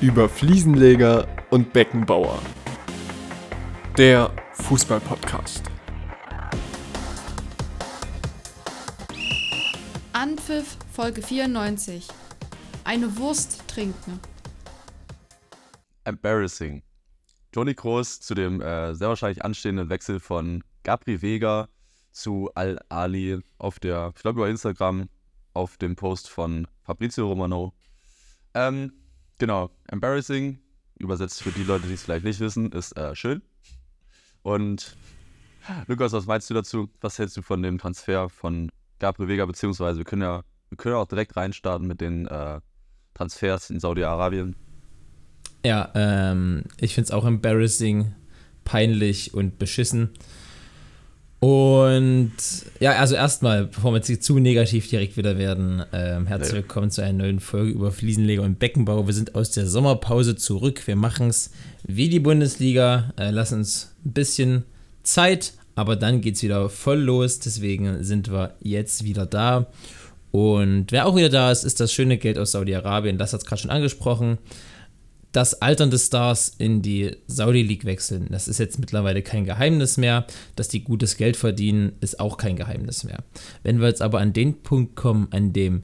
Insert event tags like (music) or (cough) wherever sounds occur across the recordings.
über Fliesenleger und Beckenbauer. Der Fußball-Podcast. Anpfiff Folge 94. Eine Wurst trinken. Embarrassing. Toni Kroos zu dem äh, sehr wahrscheinlich anstehenden Wechsel von Gabri Vega zu Al-Ali auf der, ich glaube über Instagram, auf dem Post von Fabrizio Romano. Ähm, genau, embarrassing, übersetzt für die Leute, die es vielleicht nicht wissen, ist äh, schön. Und Lukas, was meinst du dazu? Was hältst du von dem Transfer von Gabriel Vega, beziehungsweise wir können ja, wir können auch direkt reinstarten mit den äh, Transfers in Saudi-Arabien. Ja, ähm, ich finde es auch embarrassing, peinlich und beschissen. Und ja, also erstmal, bevor wir jetzt zu negativ direkt wieder werden, ähm, herzlich nee. willkommen zu einer neuen Folge über Fliesenleger und Beckenbau. Wir sind aus der Sommerpause zurück. Wir machen es wie die Bundesliga, äh, lassen uns ein bisschen Zeit, aber dann geht es wieder voll los. Deswegen sind wir jetzt wieder da. Und wer auch wieder da ist, ist das schöne Geld aus Saudi-Arabien. Das hat es gerade schon angesprochen dass alternde Stars in die Saudi League wechseln, das ist jetzt mittlerweile kein Geheimnis mehr. Dass die gutes Geld verdienen, ist auch kein Geheimnis mehr. Wenn wir jetzt aber an den Punkt kommen, an dem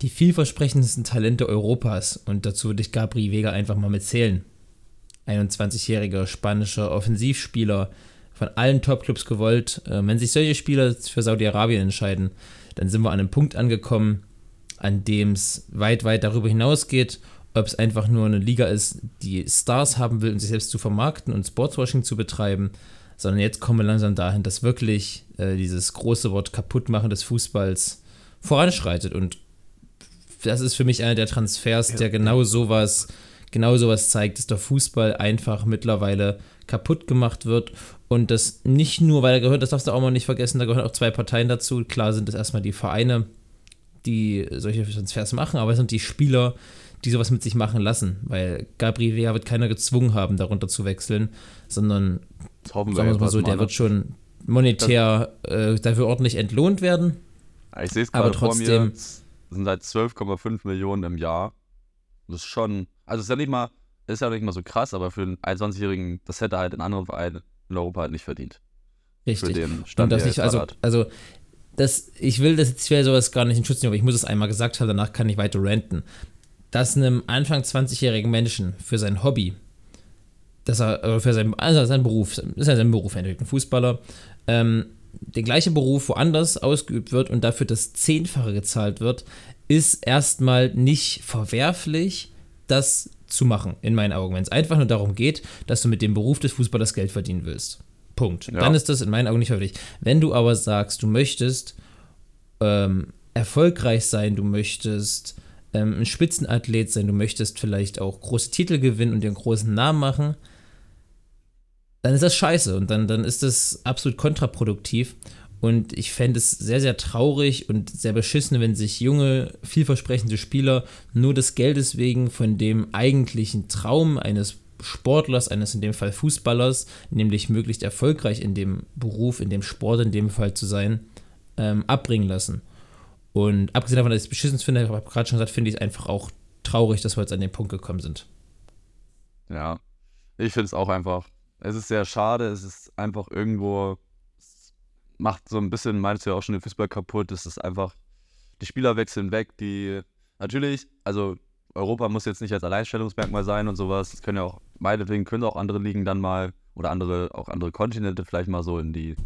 die vielversprechendsten Talente Europas, und dazu würde ich Gabri Vega einfach mal mitzählen, 21-jähriger spanischer Offensivspieler, von allen Topclubs gewollt, äh, wenn sich solche Spieler für Saudi-Arabien entscheiden, dann sind wir an einem Punkt angekommen, an dem es weit, weit darüber hinausgeht ob es einfach nur eine Liga ist, die Stars haben will, um sich selbst zu vermarkten und Sportswashing zu betreiben, sondern jetzt kommen wir langsam dahin, dass wirklich äh, dieses große Wort Kaputtmachen des Fußballs voranschreitet. Und das ist für mich einer der Transfers, ja. der genau sowas, genau sowas zeigt, dass der Fußball einfach mittlerweile kaputt gemacht wird. Und das nicht nur, weil er gehört, das darfst du auch mal nicht vergessen, da gehören auch zwei Parteien dazu. Klar sind es erstmal die Vereine, die solche Transfers machen, aber es sind die Spieler, die sowas mit sich machen lassen, weil Gabriel Vea wird keiner gezwungen haben, darunter zu wechseln, sondern sagen wir mal so, der wird schon monetär äh, dafür ordentlich entlohnt werden. Ich sehe es gerade vor mir, sind halt 12,5 Millionen im Jahr. Das ist schon, also ist ja nicht mal, ist ja nicht mal so krass, aber für einen 21-Jährigen, das hätte halt in anderen Vereinen in Europa halt nicht verdient. Richtig. Für den Stand, Und dass ich, also, also das, ich will das jetzt sowas gar nicht in Schutz nehmen, aber ich muss es einmal gesagt haben, danach kann ich weiter ranten dass einem Anfang 20-jährigen Menschen für sein Hobby, dass er, für sein, also sein Beruf, ist ja sein Beruf, er ein Fußballer, ähm, der gleiche Beruf woanders ausgeübt wird und dafür das Zehnfache gezahlt wird, ist erstmal nicht verwerflich, das zu machen, in meinen Augen. Wenn es einfach nur darum geht, dass du mit dem Beruf des Fußballers Geld verdienen willst. Punkt. Ja. Dann ist das in meinen Augen nicht verwerflich. Wenn du aber sagst, du möchtest ähm, erfolgreich sein, du möchtest ähm, ein Spitzenathlet sein, du möchtest vielleicht auch große Titel gewinnen und dir einen großen Namen machen, dann ist das scheiße und dann, dann ist das absolut kontraproduktiv. Und ich fände es sehr, sehr traurig und sehr beschissen, wenn sich junge, vielversprechende Spieler nur des Geldes wegen von dem eigentlichen Traum eines Sportlers, eines in dem Fall Fußballers, nämlich möglichst erfolgreich in dem Beruf, in dem Sport in dem Fall zu sein, ähm, abbringen lassen. Und abgesehen davon, dass ich es beschissen finde, habe ich gerade schon gesagt, finde ich es einfach auch traurig, dass wir jetzt an den Punkt gekommen sind. Ja, ich finde es auch einfach. Es ist sehr schade, es ist einfach irgendwo, macht so ein bisschen, meinst du ja auch schon, den Fußball kaputt. Es ist einfach, die Spieler wechseln weg, die natürlich, also Europa muss jetzt nicht als Alleinstellungsmerkmal sein und sowas. Es können ja auch, meinetwegen können auch andere Ligen dann mal oder andere, auch andere Kontinente vielleicht mal so in die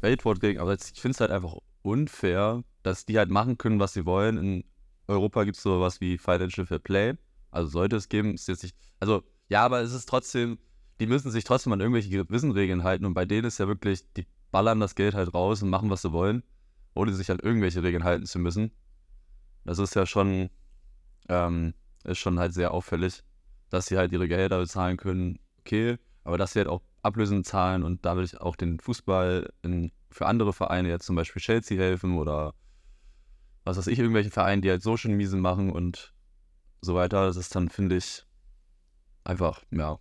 Welt fortgehen. Aber jetzt, ich finde es halt einfach unfair, dass die halt machen können, was sie wollen. In Europa gibt es sowas wie Financial Fair Play. Also sollte es geben, ist jetzt nicht. Also, ja, aber es ist trotzdem, die müssen sich trotzdem an irgendwelche gewissen Regeln halten. Und bei denen ist ja wirklich, die ballern das Geld halt raus und machen, was sie wollen, ohne sich an irgendwelche Regeln halten zu müssen. Das ist ja schon, ähm, ist schon halt sehr auffällig, dass sie halt ihre Gelder bezahlen können, okay, aber dass sie halt auch Ablösen zahlen und dadurch auch den Fußball in, für andere Vereine, jetzt zum Beispiel Chelsea helfen oder was weiß ich, irgendwelche Vereine, die halt so schon miesen machen und so weiter. Das ist dann, finde ich, einfach, ja,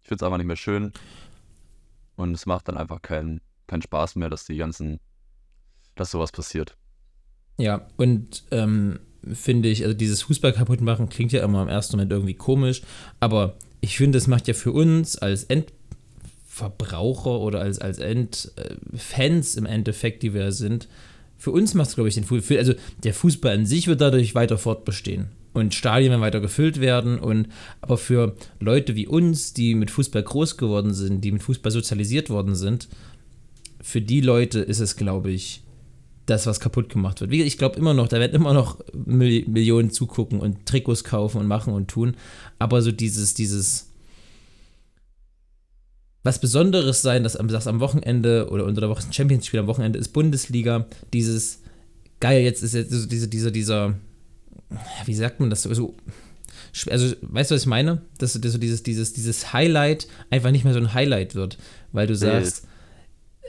ich finde es einfach nicht mehr schön. Und es macht dann einfach keinen keinen Spaß mehr, dass die ganzen, dass sowas passiert. Ja, und ähm, finde ich, also dieses Fußball kaputt machen klingt ja immer im ersten Moment irgendwie komisch, aber ich finde, es macht ja für uns als Endverbraucher oder als, als Endfans im Endeffekt, die wir sind, für uns macht es, glaube ich, den Fußball, also der Fußball an sich wird dadurch weiter fortbestehen und Stadien werden weiter gefüllt werden und aber für Leute wie uns, die mit Fußball groß geworden sind, die mit Fußball sozialisiert worden sind, für die Leute ist es, glaube ich, das, was kaputt gemacht wird. Ich glaube immer noch, da werden immer noch Millionen zugucken und Trikots kaufen und machen und tun. Aber so dieses, dieses was Besonderes sein, dass, dass am Wochenende oder unter der Woche ein Champions-Spiel am Wochenende ist Bundesliga, dieses geil, jetzt ist jetzt so diese, dieser, dieser, wie sagt man das so, also weißt du, was ich meine? Dass, dass so dieses, dieses, dieses Highlight einfach nicht mehr so ein Highlight wird, weil du sagst,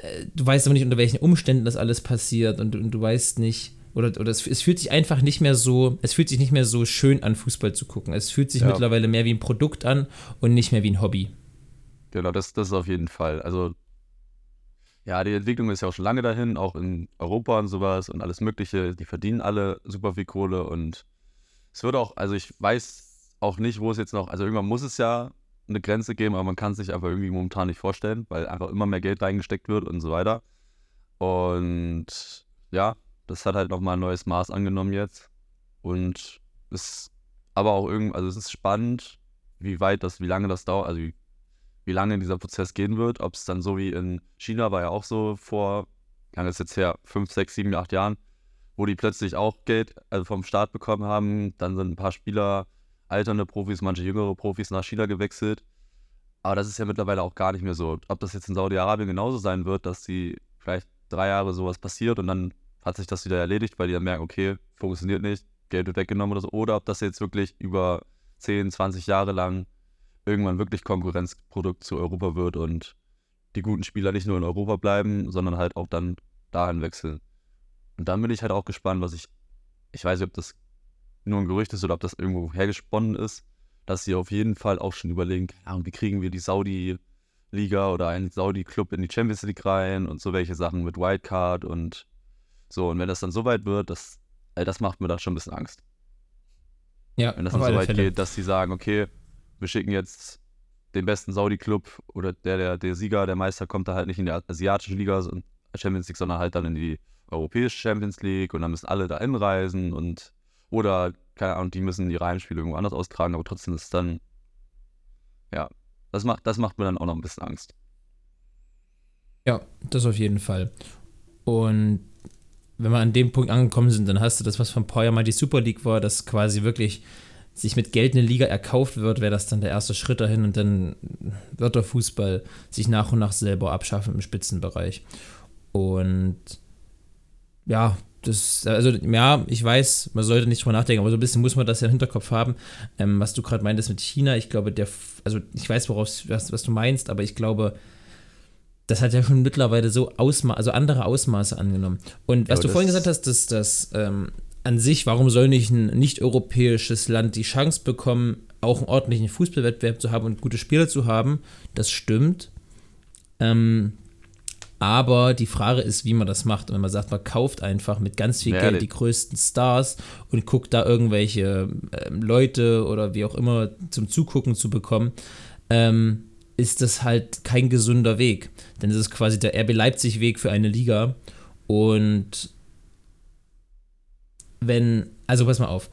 äh, du weißt aber nicht, unter welchen Umständen das alles passiert und, und du weißt nicht, oder, oder es, es, fühlt sich einfach nicht mehr so, es fühlt sich nicht mehr so schön an, Fußball zu gucken. Es fühlt sich ja. mittlerweile mehr wie ein Produkt an und nicht mehr wie ein Hobby. Genau, das, das ist auf jeden Fall. Also, ja, die Entwicklung ist ja auch schon lange dahin, auch in Europa und sowas und alles Mögliche. Die verdienen alle super viel Kohle und es wird auch, also ich weiß auch nicht, wo es jetzt noch, also irgendwann muss es ja eine Grenze geben, aber man kann es sich einfach irgendwie momentan nicht vorstellen, weil einfach immer mehr Geld reingesteckt wird und so weiter. Und ja, das hat halt nochmal ein neues Maß angenommen jetzt. Und ist aber auch irgendwie, also es ist spannend, wie weit das, wie lange das dauert, also wie, wie lange dieser Prozess gehen wird. Ob es dann so wie in China war ja auch so vor, lange ist jetzt her, fünf, sechs, sieben, acht Jahren, wo die plötzlich auch Geld also vom Staat bekommen haben. Dann sind ein paar Spieler alternde Profis, manche jüngere Profis nach China gewechselt. Aber das ist ja mittlerweile auch gar nicht mehr so. Ob das jetzt in Saudi-Arabien genauso sein wird, dass die vielleicht drei Jahre sowas passiert und dann hat sich das wieder erledigt, weil die dann merken, okay, funktioniert nicht, Geld wird weggenommen oder so. Oder ob das jetzt wirklich über 10, 20 Jahre lang irgendwann wirklich Konkurrenzprodukt zu Europa wird und die guten Spieler nicht nur in Europa bleiben, sondern halt auch dann dahin wechseln. Und dann bin ich halt auch gespannt, was ich, ich weiß nicht, ob das nur ein Gerücht ist oder ob das irgendwo hergesponnen ist, dass sie auf jeden Fall auch schon überlegen, ja, wie kriegen wir die Saudi-Liga oder einen Saudi-Club in die Champions League rein und so welche Sachen mit Wildcard und so. Und wenn das dann so weit wird, das, äh, das macht mir dann schon ein bisschen Angst. Ja, wenn das dann so weit Fälle. geht, dass sie sagen, okay, wir schicken jetzt den besten Saudi-Club oder der, der, der Sieger, der Meister kommt da halt nicht in die asiatische Liga, Champions League, sondern halt dann in die europäische Champions League und dann müssen alle da hinreisen und oder, keine Ahnung, die müssen die Reihenspiele irgendwo anders austragen, aber trotzdem ist es dann, ja, das macht, das macht mir dann auch noch ein bisschen Angst. Ja, das auf jeden Fall. Und wenn wir an dem Punkt angekommen sind, dann hast du das, was von Poyer mal die Super League war, dass quasi wirklich sich mit Geld eine Liga erkauft wird, wäre das dann der erste Schritt dahin und dann wird der Fußball sich nach und nach selber abschaffen im Spitzenbereich. Und ja, das, also ja, ich weiß, man sollte nicht drüber nachdenken, aber so ein bisschen muss man das ja im Hinterkopf haben, ähm, was du gerade meintest mit China. Ich glaube, der, also ich weiß, woraus, was, was du meinst, aber ich glaube, das hat ja schon mittlerweile so Ausma also andere Ausmaße angenommen. Und was ja, du vorhin gesagt hast, dass das ähm, an sich, warum soll nicht ein nicht-europäisches Land die Chance bekommen, auch einen ordentlichen Fußballwettbewerb zu haben und gute Spieler zu haben, das stimmt. Ähm, aber die Frage ist, wie man das macht. Und wenn man sagt, man kauft einfach mit ganz viel ja, Geld die größten Stars und guckt da irgendwelche äh, Leute oder wie auch immer zum Zugucken zu bekommen, ähm, ist das halt kein gesunder Weg. Denn es ist quasi der RB Leipzig-Weg für eine Liga. Und wenn, also pass mal auf,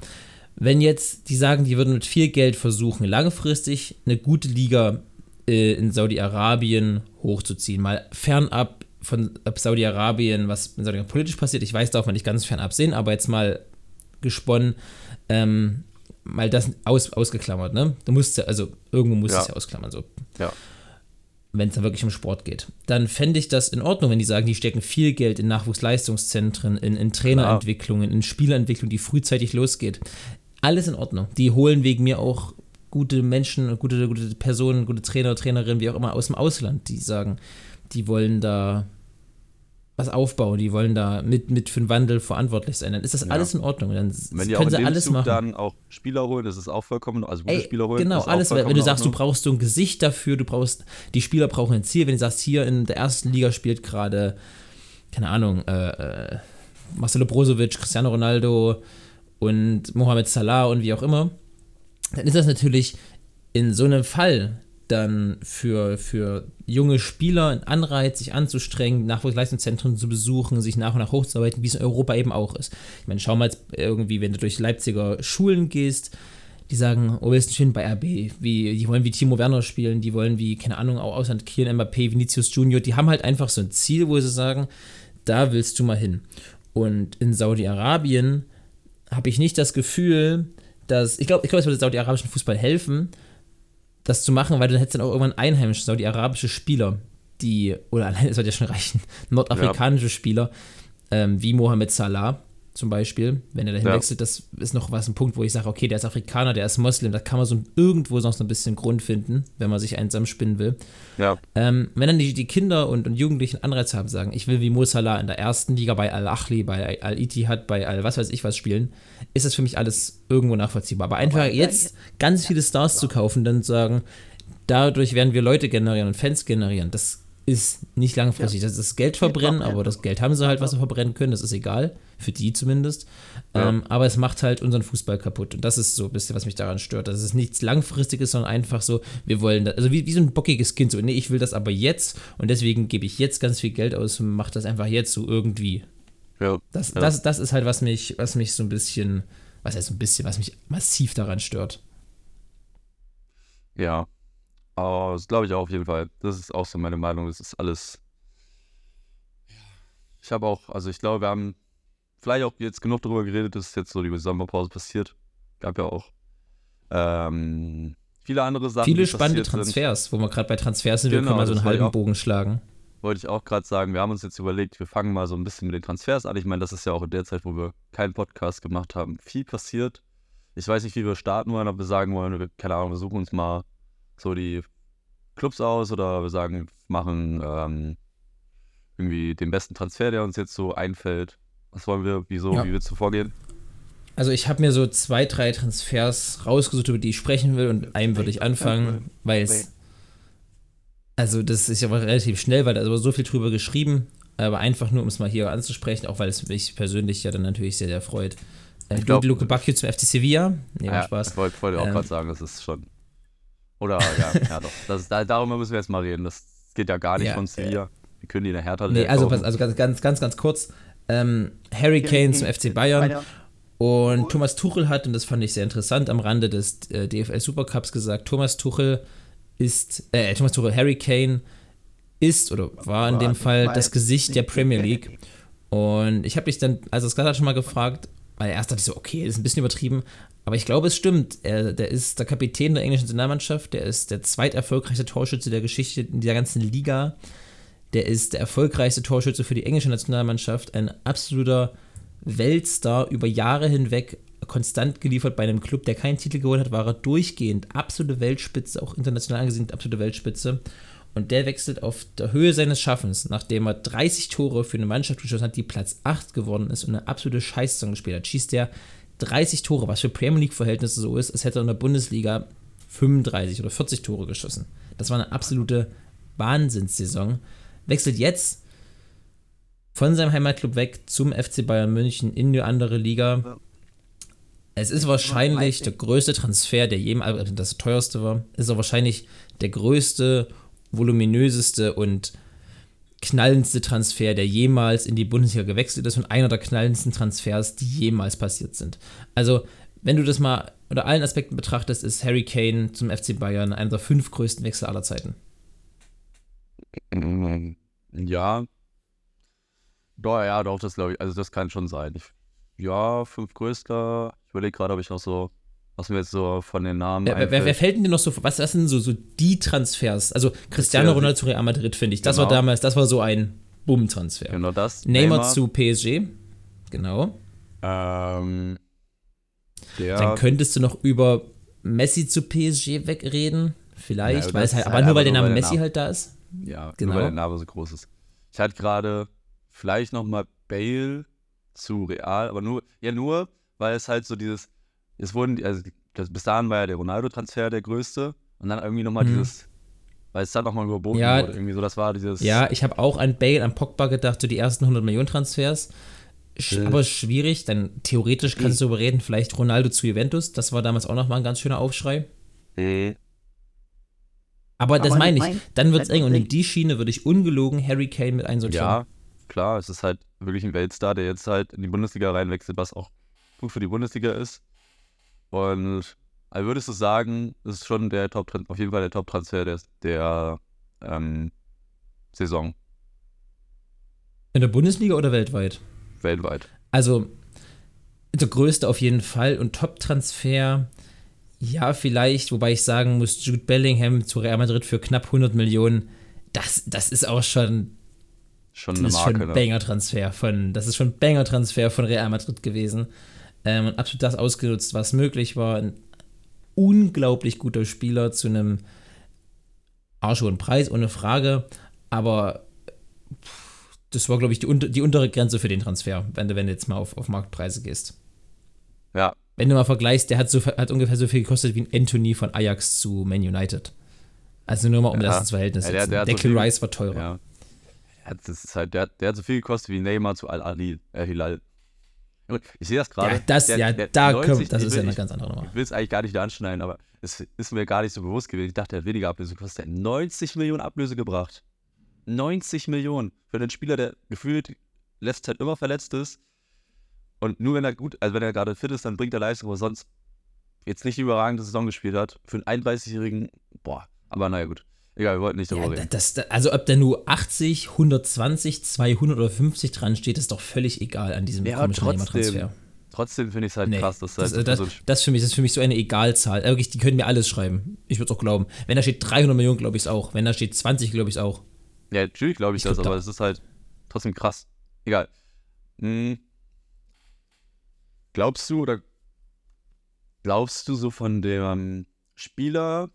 wenn jetzt die sagen, die würden mit viel Geld versuchen, langfristig eine gute Liga äh, in Saudi-Arabien hochzuziehen. Mal fernab von Saudi-Arabien, was in Saudi politisch passiert. Ich weiß, darf man nicht ganz fernab sehen, aber jetzt mal gesponnen, ähm, mal das aus, ausgeklammert, ne? Du musst ja, also irgendwo musst du ja. es ja ausklammern, so. Ja. Wenn es dann wirklich um Sport geht. Dann fände ich das in Ordnung, wenn die sagen, die stecken viel Geld in Nachwuchsleistungszentren, in, in Trainerentwicklungen, in Spielerentwicklung, die frühzeitig losgeht. Alles in Ordnung. Die holen wegen mir auch gute Menschen, gute, gute Personen, gute Trainer, Trainerinnen, wie auch immer, aus dem Ausland, die sagen, die wollen da was aufbauen, die wollen da mit, mit für den Wandel verantwortlich sein, dann ist das ja. alles in Ordnung. Dann wenn können sie alles Zug machen. dann auch Spieler holen, das ist auch vollkommen, also gute Ey, Spieler holen. Genau, alles, wenn du sagst, du brauchst so ein Gesicht dafür, du brauchst, die Spieler brauchen ein Ziel, wenn du sagst, hier in der ersten Liga spielt gerade, keine Ahnung, äh, äh, Marcelo Brozovic, Cristiano Ronaldo, und Mohamed Salah und wie auch immer, dann ist das natürlich in so einem Fall dann für, für junge Spieler ein Anreiz, sich anzustrengen, Nachwuchsleistungszentren zu besuchen, sich nach und nach hochzuarbeiten, wie es in Europa eben auch ist. Ich meine, schau mal irgendwie, wenn du durch Leipziger Schulen gehst, die sagen, oh, wir sind schön bei RB, wie, die wollen wie Timo Werner spielen, die wollen wie, keine Ahnung, auch Ausland, Kiel, Mbappé, Vinicius Junior, die haben halt einfach so ein Ziel, wo sie sagen, da willst du mal hin. Und in Saudi-Arabien habe ich nicht das Gefühl, dass, ich glaube, ich glaub, es würde saudi-arabischen Fußball helfen, das zu machen, weil du hättest dann auch irgendwann einheimische saudi-arabische Spieler, die, oder allein, es wird ja schon reichen, (laughs) nordafrikanische ja. Spieler, ähm, wie Mohamed Salah zum Beispiel, wenn er dahin ja. wechselt, das ist noch was ein Punkt, wo ich sage, okay, der ist Afrikaner, der ist Moslem, da kann man so irgendwo noch so ein bisschen Grund finden, wenn man sich einsam spinnen will. Ja. Ähm, wenn dann die, die Kinder und, und Jugendlichen Anreiz haben, sagen, ich will wie Mo Salah in der ersten Liga bei Al-Achli, bei Al-Ittihad, bei Al was weiß ich was spielen, ist das für mich alles irgendwo nachvollziehbar. Aber einfach jetzt ganz viele Stars zu kaufen, dann sagen, dadurch werden wir Leute generieren und Fans generieren, das ist nicht langfristig. Ja. Das ist Geld verbrennen, aber das Geld haben sie halt, was sie verbrennen können. Das ist egal. Für die zumindest. Ja. Ähm, aber es macht halt unseren Fußball kaputt. Und das ist so ein bisschen, was mich daran stört. Das ist nichts Langfristiges, sondern einfach so, wir wollen das. Also wie, wie so ein bockiges Kind. So, nee, ich will das aber jetzt. Und deswegen gebe ich jetzt ganz viel Geld aus und mache das einfach jetzt so irgendwie. Ja. Das. Das, das ist halt, was mich, was mich so ein bisschen, was heißt so ein bisschen, was mich massiv daran stört. Ja, aber das glaube ich auch auf jeden Fall. Das ist auch so meine Meinung. Das ist alles. Ich habe auch, also ich glaube, wir haben vielleicht auch jetzt genug darüber geredet, dass jetzt so die Sommerpause passiert. Gab ja auch ähm, viele andere Sachen. Viele spannende Transfers, sind. wo wir gerade bei Transfers sind, genau, wir können mal so einen halben auch, Bogen schlagen. Wollte ich auch gerade sagen, wir haben uns jetzt überlegt, wir fangen mal so ein bisschen mit den Transfers an. Ich meine, das ist ja auch in der Zeit, wo wir keinen Podcast gemacht haben, viel passiert. Ich weiß nicht, wie wir starten wollen, ob wir sagen wollen, wir, keine Ahnung, wir suchen uns mal so die Clubs aus oder wir sagen, wir machen ähm, irgendwie den besten Transfer, der uns jetzt so einfällt. Was wollen wir, wieso, ja. wie willst du vorgehen? Also ich habe mir so zwei, drei Transfers rausgesucht, über die ich sprechen will und einem würde ich anfangen, weil es also das ist ja relativ schnell, weil da ist aber so viel drüber geschrieben, aber einfach nur, um es mal hier anzusprechen, auch weil es mich persönlich ja dann natürlich sehr, sehr freut. Äh, ich glaube, Luke Bacchio zum FC Sevilla. Nee, ja, Spaß. Ich wollte wollt auch ähm, gerade sagen, das ist schon oder ja, ja doch. Das, da, darüber müssen wir jetzt mal reden. Das geht ja gar nicht ja, von Sevilla. Wir können die in der Hertha Nee, also, pass, also ganz, ganz, ganz, ganz kurz. Ähm, Harry Kane zum FC Bayern. Und Thomas Tuchel hat, und das fand ich sehr interessant, am Rande des äh, DFL Supercups gesagt, Thomas Tuchel ist, äh, Thomas Tuchel, Harry Kane ist oder war in dem Fall das Gesicht der Premier League. Und ich habe mich dann, also das gerade schon mal gefragt, weil erst dachte ich so, okay, das ist ein bisschen übertrieben, aber ich glaube, es stimmt. Er, der ist der Kapitän der englischen Nationalmannschaft, der ist der zweiterfolgreichste Torschütze der Geschichte in dieser ganzen Liga. Der ist der erfolgreichste Torschütze für die englische Nationalmannschaft, ein absoluter Weltstar über Jahre hinweg, konstant geliefert bei einem Club, der keinen Titel geholt hat, war er durchgehend absolute Weltspitze, auch international angesehen absolute Weltspitze. Und der wechselt auf der Höhe seines Schaffens, nachdem er 30 Tore für eine Mannschaft geschossen hat, die Platz 8 geworden ist und eine absolute Scheißsaison gespielt hat, schießt er 30 Tore, was für Premier League-Verhältnisse so ist, als hätte er in der Bundesliga 35 oder 40 Tore geschossen. Das war eine absolute Wahnsinnssaison. Wechselt jetzt von seinem Heimatclub weg zum FC Bayern München in die andere Liga. Es ist wahrscheinlich der größte Transfer, der jemals, also das teuerste war, ist auch wahrscheinlich der größte, voluminöseste und knallendste Transfer, der jemals in die Bundesliga gewechselt ist und einer der knallendsten Transfers, die jemals passiert sind. Also, wenn du das mal unter allen Aspekten betrachtest, ist Harry Kane zum FC Bayern einer der fünf größten Wechsel aller Zeiten. Ja. Doch, ja, doch, das glaube ich. Also, das kann schon sein. Ich, ja, fünf größter. Ich überlege gerade, ob ich noch so was mir jetzt so von den Namen. Wer, wer, wer fällt denn dir noch so Was, was sind so, so die Transfers? Also Cristiano Ronaldo zu Real Madrid, finde ich. Das genau. war damals, das war so ein Boom-Transfer. Genau das. Neymar, Neymar, zu PSG. Genau. Ähm, Dann könntest du noch über Messi zu PSG wegreden. Vielleicht, ja, weil es halt, aber halt nur weil der Name Messi Name. halt da ist. Ja, genau. nur weil der Name so groß ist. Ich hatte gerade vielleicht noch mal Bale zu Real, aber nur, ja nur, weil es halt so dieses, es wurden, also das, bis dahin war ja der Ronaldo-Transfer der größte und dann irgendwie nochmal mhm. dieses, weil es dann nochmal überboten ja, wurde, irgendwie so, das war dieses. Ja, ich habe auch an Bale, an Pogba gedacht, so die ersten 100 Millionen Transfers. Sch aber schwierig, dann theoretisch kannst du darüber reden, vielleicht Ronaldo zu Juventus, das war damals auch nochmal ein ganz schöner Aufschrei. Nee. Aber das Aber meine ich, mein- dann wird es eng und in die Schiene würde ich ungelogen Harry Kane mit einsortieren. Ja, klar, es ist halt wirklich ein Weltstar, der jetzt halt in die Bundesliga reinwechselt, was auch gut für die Bundesliga ist. Und also würdest du sagen, das ist schon der Top auf jeden Fall der Top-Transfer der, der ähm, Saison In der Bundesliga oder weltweit? weltweit. Also, der größte auf jeden Fall und Top-Transfer, ja, vielleicht, wobei ich sagen muss, Jude Bellingham zu Real Madrid für knapp 100 Millionen, das, das ist auch schon, Schon das eine ist Marke, schon ein ne? Banger-Transfer von, das ist schon ein Banger-Transfer von Real Madrid gewesen. Ähm, und absolut das ausgenutzt, was möglich war. Ein unglaublich guter Spieler zu einem arschhohen Preis, ohne Frage, aber pff, das war, glaube ich, die, unter, die untere Grenze für den Transfer, wenn du, wenn du jetzt mal auf, auf Marktpreise gehst. Ja, Wenn du mal vergleichst, der hat, so, hat ungefähr so viel gekostet wie ein Anthony von Ajax zu Man United. Also nur mal, um Ja. das ins Verhältnis Ja, zu der- setzen. der so Declan viel- Rice war teurer. ja. Ja, Das ist halt, der, der hat so viel gekostet wie Neymar zu Al-Ali, Hilal. Und Ich sehe das gerade. Ja, das, der- ja, der da 90 kommt, das ist will- ja eine ganz andere Nummer. Ich will es eigentlich gar nicht da anschneiden, aber es ist mir gar nicht so bewusst gewesen. Ich dachte, er hat weniger Ablöse gekostet. Er hat 90 Millionen Ablöse gebracht. 90 Millionen für einen Spieler, der gefühlt letzte Zeit immer verletzt ist. Und nur wenn er gut, also wenn er gerade fit ist, dann bringt er Leistung, aber sonst jetzt nicht die überragende Saison gespielt hat. Für einen 31-Jährigen, boah, aber naja, gut. Egal, wir wollten nicht darüber Ja, reden. das, das, also ob da nur 80, 120, 200 oder 50 dran steht, ist doch völlig egal an diesem Ja, komischen trotzdem. Neymar-Transfer. Trotzdem finde ich es halt Nee, krass, dass das, halt das, so das, für mich, das ist für mich so eine Egalzahl. Wirklich, die können mir alles schreiben. Ich würde es auch glauben. Wenn da steht 300 Millionen, glaube ich es auch. Wenn da steht 20, glaube ich es auch. Ja, natürlich glaube ich, Ich das, glaub, aber da- es ist halt trotzdem krass. Egal. Hm. Glaubst du oder glaubst du so von dem Spieler,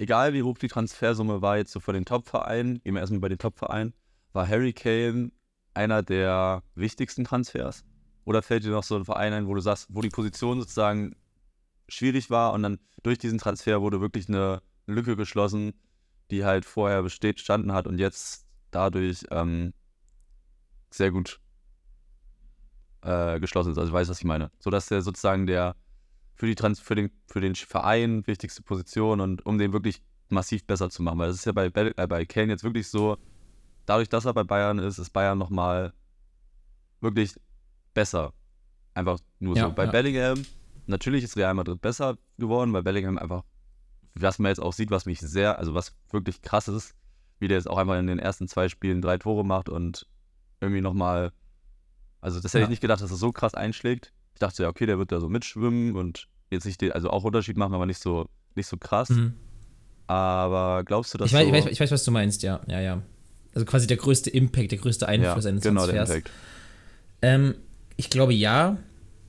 egal wie hoch die Transfersumme war, jetzt so von den Top-Vereinen, gehen erstmal bei den Top-Vereinen, war Harry Kane einer der wichtigsten Transfers? Oder fällt dir noch so ein Verein ein, wo du sagst, wo die Position sozusagen schwierig war und dann durch diesen Transfer wurde wirklich eine Lücke geschlossen, die halt vorher bestanden hat und jetzt dadurch ähm, sehr gut äh, geschlossen ist. Also ich weiß, was ich meine. So dass der sozusagen der für, die Trans für, den, für den Verein wichtigste Position und um den wirklich massiv besser zu machen. Weil das ist ja bei, äh, bei Kane jetzt wirklich so, dadurch, dass er bei Bayern ist, ist Bayern nochmal wirklich besser. Einfach nur Ja, so. Bei ja. Bellingham, natürlich ist Real Madrid besser geworden, weil Bellingham einfach, was man jetzt auch sieht, was mich sehr, also was wirklich krass ist, wie der jetzt auch einmal in den ersten zwei Spielen drei Tore macht und irgendwie nochmal, also das hätte Ja. ich nicht gedacht, dass er so krass einschlägt. Ich dachte ja, okay, der wird da so mitschwimmen und jetzt nicht, den, also auch Unterschied machen, aber nicht so, nicht so krass. Mhm. Aber glaubst du, dass Ich weiß, so, ich, weiß, ich weiß, was du meinst, ja. ja, ja. Also quasi der größte Impact, der größte Einfluss ja, eines genau, der Transfers. Impact. Ähm, ich glaube ja.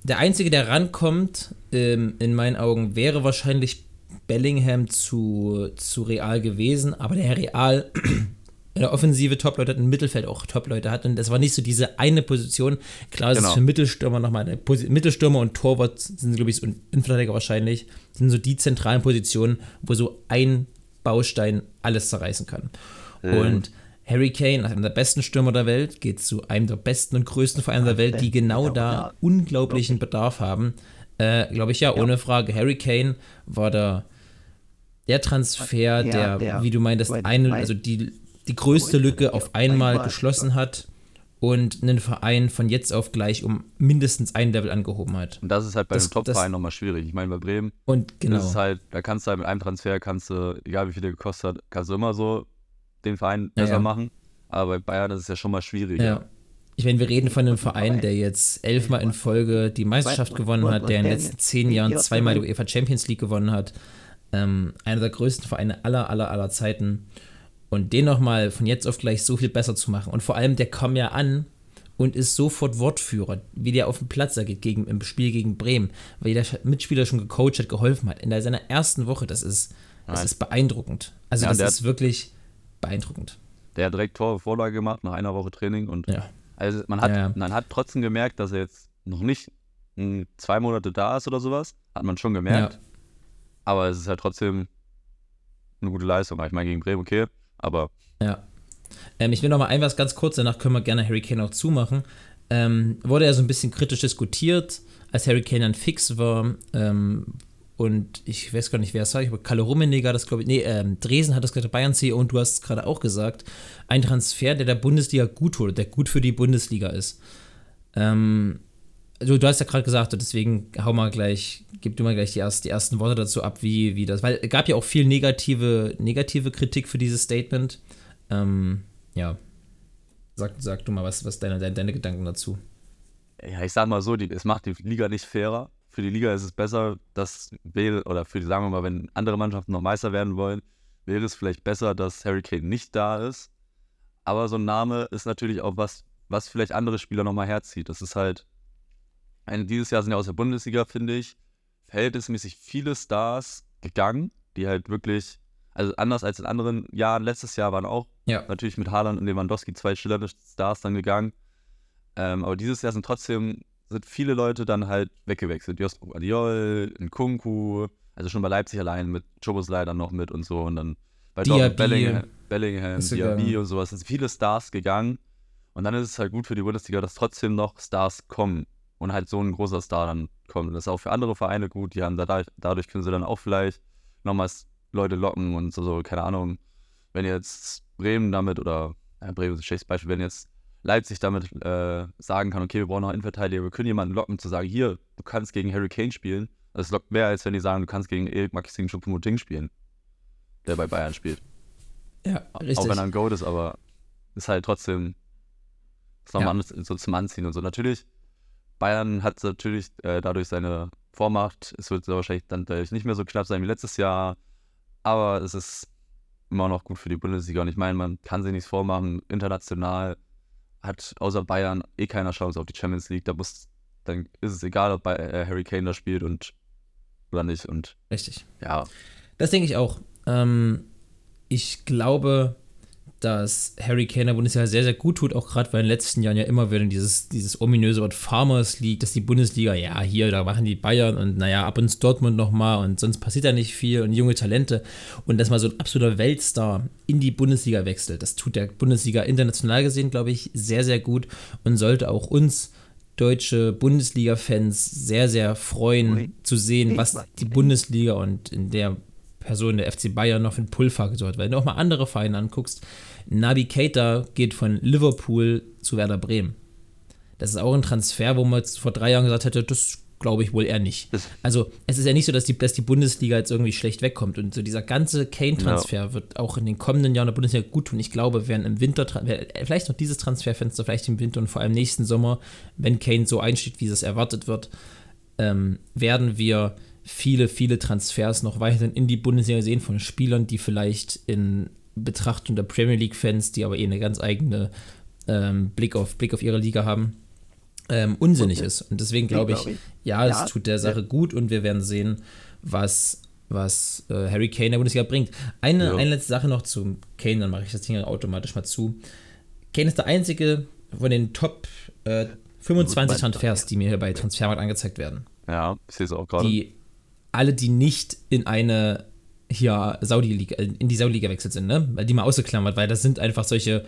Der Einzige, der rankommt, ähm, in meinen Augen, wäre wahrscheinlich Bellingham zu, zu Real gewesen, aber der Real in der Offensive Top-Leute hat, im Mittelfeld auch Top-Leute hat und das war nicht so diese eine Position. Klar, es Genau. ist für Mittelstürmer nochmal eine Posi Mittelstürmer und Torwart sind, glaube ich, so- und Innenverteidiger wahrscheinlich, sind so die zentralen Positionen, wo so ein Baustein alles zerreißen kann. Und Harry Kane, einer der besten Stürmer der Welt, geht zu einem der besten und größten Vereine der Welt, die genau da unglaublichen Bedarf haben. Äh, Glaube ich ja, ohne Frage. Harry Kane war der, der Transfer, Ja, der, der- wie du meintest, mein- eine, also die, die größte Lücke auf einmal geschlossen hat und einen Verein von jetzt auf gleich um mindestens ein Level angehoben hat. Und das ist halt bei Das- einem Top-Verein nochmal schwierig. Ich meine, bei Bremen Und genau. ist halt, da kannst du halt mit einem Transfer, kannst du, egal wie viel der gekostet hat, kannst du immer so den Verein besser ja. machen. Aber bei Bayern ist es ja schon mal schwieriger. Ja. Ich meine, wir reden von einem Verein, der jetzt elfmal in Folge die Meisterschaft gewonnen hat, der in den letzten zehn Jahren zweimal die UEFA Champions League gewonnen hat. Ähm, einer der größten Vereine aller, aller, aller Zeiten. Und den nochmal von jetzt auf gleich so viel besser zu machen. Und vor allem, der kam ja an und ist sofort Wortführer, wie der auf dem Platz agiert gegen, im Spiel gegen Bremen, weil der Mitspieler schon gecoacht hat, geholfen hat. In seiner ersten Woche, das ist, das Nein. ist beeindruckend. Also Ja, das ist wirklich beeindruckend. Der hat direkt Tor Vorlage gemacht nach einer Woche Training und Ja. also man hat, Ja, man hat trotzdem gemerkt, dass er jetzt noch nicht mh, zwei Monate da ist oder sowas. Hat man schon gemerkt. Aber es ist halt trotzdem eine gute Leistung. Ich meine, gegen Bremen okay, aber Ja. Ähm, ich will noch mal ein was ganz kurz, danach können wir gerne Harry Kane auch zumachen. ähm, wurde ja so ein bisschen kritisch diskutiert, als Harry Kane dann fix war. Ähm, und ich weiß gar nicht, wer es war. Ich habe Kalle Rummenigge, das glaube ich, nee, ähm, Dresen hat das gerade Bayern CEO und du hast es gerade auch gesagt. Ein Transfer, der der Bundesliga gut tut, der gut für die Bundesliga ist. Ähm, also du hast ja gerade gesagt, deswegen hau mal gleich, gib du mal gleich die, erst, die ersten Worte dazu ab, wie, wie das, weil es gab ja auch viel negative, negative Kritik für dieses Statement. Ähm, ja, sag, sag du mal, was, was deine, deine, deine Gedanken dazu? Ja, ich sag mal so, die, es macht die Liga nicht fairer. Für die Liga ist es besser, dass wäre, oder für die, sagen wir mal, wenn andere Mannschaften noch Meister werden wollen, wäre es vielleicht besser, dass Harry Kane nicht da ist. Aber so ein Name ist natürlich auch was, was vielleicht andere Spieler nochmal herzieht. Das ist halt, ein, dieses Jahr sind ja aus der Bundesliga, finde ich, verhältnismäßig viele Stars gegangen, die halt wirklich, also anders als in anderen Jahren, letztes Jahr waren auch Ja. natürlich mit Haaland und Lewandowski zwei schillernde Stars dann gegangen. Ähm, aber dieses Jahr sind trotzdem sind viele Leute dann halt weggewechselt. Josko Guardiol, Nkunku, also schon bei Leipzig allein mit Choboslai dann noch mit und so und dann bei Dortmund Bellingham, Bellingham Diaby und sowas. Es sind viele Stars gegangen und dann ist es halt gut für die Bundesliga, dass trotzdem noch Stars kommen und halt so ein großer Star dann kommt. Und das ist auch für andere Vereine gut. Die haben dadurch, dadurch können sie dann auch vielleicht nochmals Leute locken und so, so, keine Ahnung. Wenn jetzt Bremen damit oder ja, Bremen ist ein schlechtes Beispiel, wenn jetzt Leipzig damit äh, sagen kann, okay, wir brauchen noch einen Innenverteidiger, wir können jemanden locken, zu sagen, hier, du kannst gegen Harry Kane spielen. Das lockt mehr, als wenn die sagen, du kannst gegen Erik Maxim Choupo-Moting spielen, der bei Bayern spielt. Ja, Auch richtig. wenn er ein Goat ist, aber ist halt trotzdem ist nochmal Ja. anders so zum Anziehen und so. Natürlich, Bayern hat natürlich äh, dadurch seine Vormacht. Es wird wahrscheinlich dann dadurch nicht mehr so knapp sein wie letztes Jahr, aber es ist immer noch gut für die Bundesliga. Und ich meine, man kann sich nichts vormachen. International hat außer Bayern eh keiner Chance auf die Champions League. Da muss, dann ist es egal, ob bei, äh, Harry Kane da spielt und oder nicht. Und Richtig. ja, Das denke ich auch. Ähm, ich glaube, dass Harry Kane der Bundesliga sehr, sehr gut tut, auch gerade weil in den letzten Jahren ja immer wieder dieses, dieses ominöse Wort Farmers League, dass die Bundesliga, ja, hier, da machen die Bayern und naja, ab uns Dortmund nochmal und sonst passiert da nicht viel und junge Talente. Und dass mal so ein absoluter Weltstar in die Bundesliga wechselt, das tut der Bundesliga international gesehen, glaube ich, sehr, sehr gut und sollte auch uns deutsche Bundesliga-Fans sehr, sehr freuen zu sehen, was die Bundesliga und in der Person der FC Bayern noch für ein Pulver gesorgt. Weil wenn du auch mal andere Vereine anguckst, Nabi Keita geht von Liverpool zu Werder Bremen. Das ist auch ein Transfer, wo man jetzt vor drei Jahren gesagt hätte, das glaube ich wohl eher nicht. Also es ist ja nicht so, dass die, dass die Bundesliga jetzt irgendwie schlecht wegkommt. Und so dieser ganze Kane-Transfer wird auch in den kommenden Jahren der Bundesliga gut tun. Ich glaube, während im Winter, vielleicht noch dieses Transferfenster, vielleicht im Winter und vor allem nächsten Sommer, wenn Kane so einsteigt, wie es erwartet wird, ähm, werden wir viele, viele Transfers noch weiterhin in die Bundesliga sehen von Spielern, die vielleicht in Betrachtung der Premier League-Fans, die aber eh eine ganz eigene ähm, Blick, auf, Blick auf ihre Liga haben, ähm, unsinnig ist. Und deswegen glaube ich, ja, es Ja, tut der Sache gut und wir werden sehen, was, was äh, Harry Kane in der Bundesliga bringt. Eine, Ja. eine letzte Sache noch zu Kane, dann mache ich das Ding automatisch mal zu. Kane ist der einzige von den Top äh, 25 Transfers, die mir hier bei Transfermarkt angezeigt werden ja, ich sehe es auch gerade. die alle, die nicht in eine hier Saudi-Liga, äh, in die Saudi-Liga wechselt sind, ne? Weil die mal ausgeklammert, weil da sind einfach solche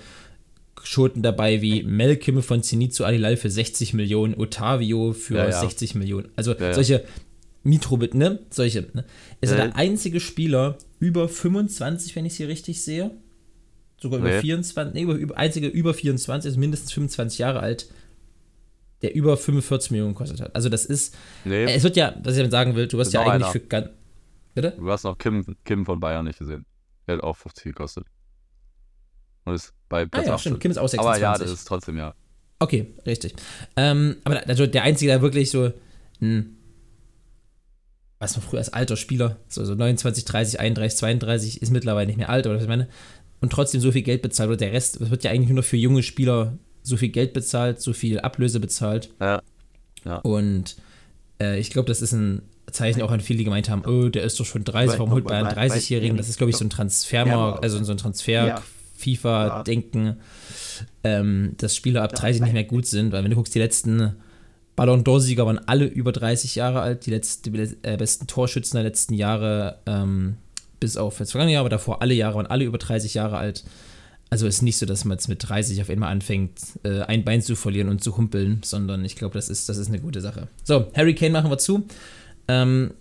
Schoten dabei wie Melkim von Zenit zu Alilal für 60 Millionen, Otavio für Ja, ja. 60 Millionen. Also Ja, solche Mitrobit, ne? Solche, ne? Ist er der einzige Spieler über 25, wenn ich es hier richtig sehe? Sogar über Nee. 24, nee, über, über, einzige über 24, also mindestens 25 Jahre alt, der über 45 Millionen gekostet hat. Also das ist, nee, es wird ja, was ich damit sagen will, du wirst Ist ja eigentlich einer. für ganz. Bitte? Du hast noch Kim, Kim von Bayern nicht gesehen. Der hat auch 50 gekostet. Und ist bei Ah Platz ja, 18. stimmt, Kim ist auch 26. Aber ja, das ist trotzdem ja. Okay, richtig. Ähm, aber also der Einzige, der wirklich so ein, was man früher als alter Spieler, so, so 29, 30, 31, 32, ist mittlerweile nicht mehr alt, oder was ich meine, und trotzdem so viel Geld bezahlt. Und der Rest, es wird ja eigentlich nur für junge Spieler so viel Geld bezahlt, so viel Ablöse bezahlt. Ja. Und äh, ich glaube, das ist ein Zeichen auch an viele, die gemeint haben, oh, der ist doch schon 30, warum holt man einen 30-Jährigen? Das ist, glaube ich, so ein Transfermarkt, also so ein Transfer. FIFA-Denken, ähm, dass Spieler ab 30 nicht mehr gut sind, weil wenn du guckst, die letzten Ballon d'Or-Sieger waren alle über 30 Jahre alt, die, letzten, die äh, besten Torschützen der letzten Jahre, ähm, bis auf das vergangene Jahr, aber davor alle Jahre waren alle über 30 Jahre alt. Also es ist nicht so, dass man jetzt mit 30 auf einmal anfängt, äh, ein Bein zu verlieren und zu humpeln, sondern ich glaube, das ist, das ist eine gute Sache. So, Harry Kane machen wir zu. Ähm,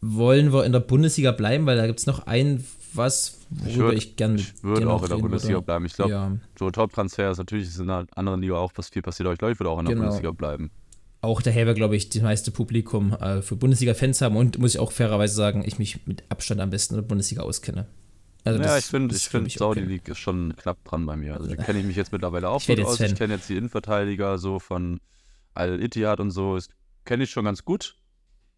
wollen wir in der Bundesliga bleiben, weil da gibt es noch ein, was, Ich worüber ich gerne Ich würde auch in der Bundesliga würde. bleiben. Ich glaube, Ja, so Top-Transfers, natürlich ist in einer anderen Liga auch was viel passiert, aber ich glaube, ich würde auch in der Genau. Bundesliga bleiben. auch daher wir, glaube ich, die meiste Publikum äh, für Bundesliga-Fans haben und muss ich auch fairerweise sagen, ich mich mit Abstand am besten in der Bundesliga auskenne. Also ja, das ich finde, ist ich finde, Saudi okay. League ist schon knapp dran bei mir. Also da kenne ich mich jetzt mittlerweile auch Ich gut aus. Ich Fan. kenne jetzt die Innenverteidiger so von Al-Ittihad und so. Ist- Kenne ich schon ganz gut.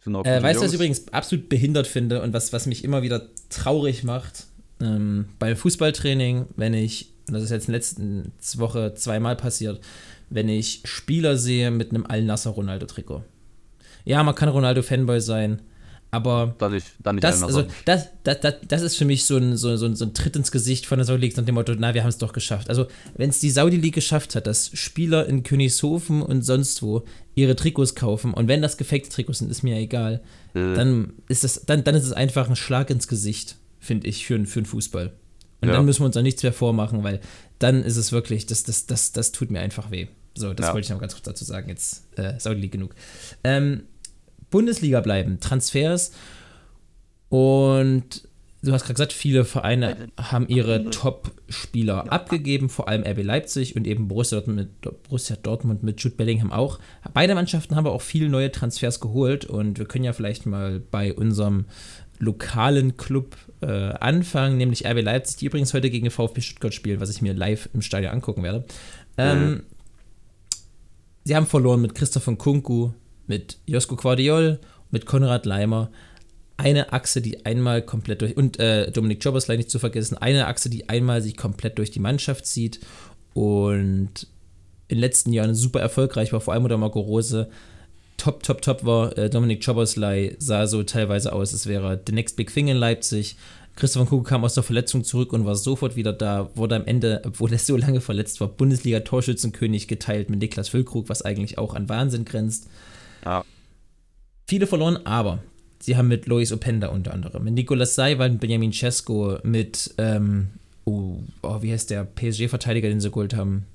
Äh, weißt du, was ich übrigens absolut behindert finde und was, was mich immer wieder traurig macht? Ähm, beim Fußballtraining, wenn ich, das ist jetzt in der letzten Woche zweimal passiert, wenn ich Spieler sehe mit einem Al-Nasser-Ronaldo-Trikot. Ja, man kann Ronaldo-Fanboy sein, aber Dann nicht, dann nicht das, also, das, das, das, das ist für mich so ein, so, so, ein- so ein Tritt ins Gesicht von der Saudi League nach dem Motto, na, wir haben es doch geschafft. Also, wenn es die Saudi League geschafft hat, dass Spieler in Königshofen und sonst wo ihre Trikots kaufen und wenn das gefakte Trikots sind, ist mir ja egal, Äh, dann ist, das, dann, dann ist es einfach ein Schlag ins Gesicht, finde ich, für, für den Fußball. Und Ja. dann müssen wir uns auch nichts mehr vormachen, weil dann ist es wirklich, das, das, das, das tut mir einfach weh. So, das Ja. wollte ich noch ganz kurz dazu sagen. Jetzt äh, Saudi League genug. Ähm, Bundesliga bleiben, Transfers. Und du hast gerade gesagt, viele Vereine haben ihre Top-Spieler abgegeben, vor allem RB Leipzig und eben Borussia Dortmund, mit, Borussia Dortmund mit Jude Bellingham auch. Beide Mannschaften haben aber auch viele neue Transfers geholt und wir können ja vielleicht mal bei unserem lokalen Club äh, anfangen, nämlich RB Leipzig, die übrigens heute gegen den VfB Stuttgart spielen, was ich mir live im Stadion angucken werde. Ähm, Sie haben verloren mit Christoph Kunku, mit Josko Guardiol, mit Konrad Leimer. Eine Achse, die einmal komplett durch, und äh, Dominik Jobersley nicht zu vergessen, eine Achse, die einmal sich komplett durch die Mannschaft zieht und in den letzten Jahren super erfolgreich war, vor allem unter Marco Rose. Top, top, top war. Äh, Dominik Jobersley sah so teilweise aus, als wäre er the next big thing in Leipzig. Christoph Kuku kam aus der Verletzung zurück und war sofort wieder da, wurde am Ende, obwohl er so lange verletzt war, Bundesliga-Torschützenkönig geteilt mit Niklas Füllkrug, was eigentlich auch an Wahnsinn grenzt. Ja. Viele verloren, aber sie haben mit Lois Openda unter anderem, mit Nicolas Seiwald, mit Benjamin Cesco, mit, ähm, oh, oh, wie heißt der PSG-Verteidiger, den sie geholt haben?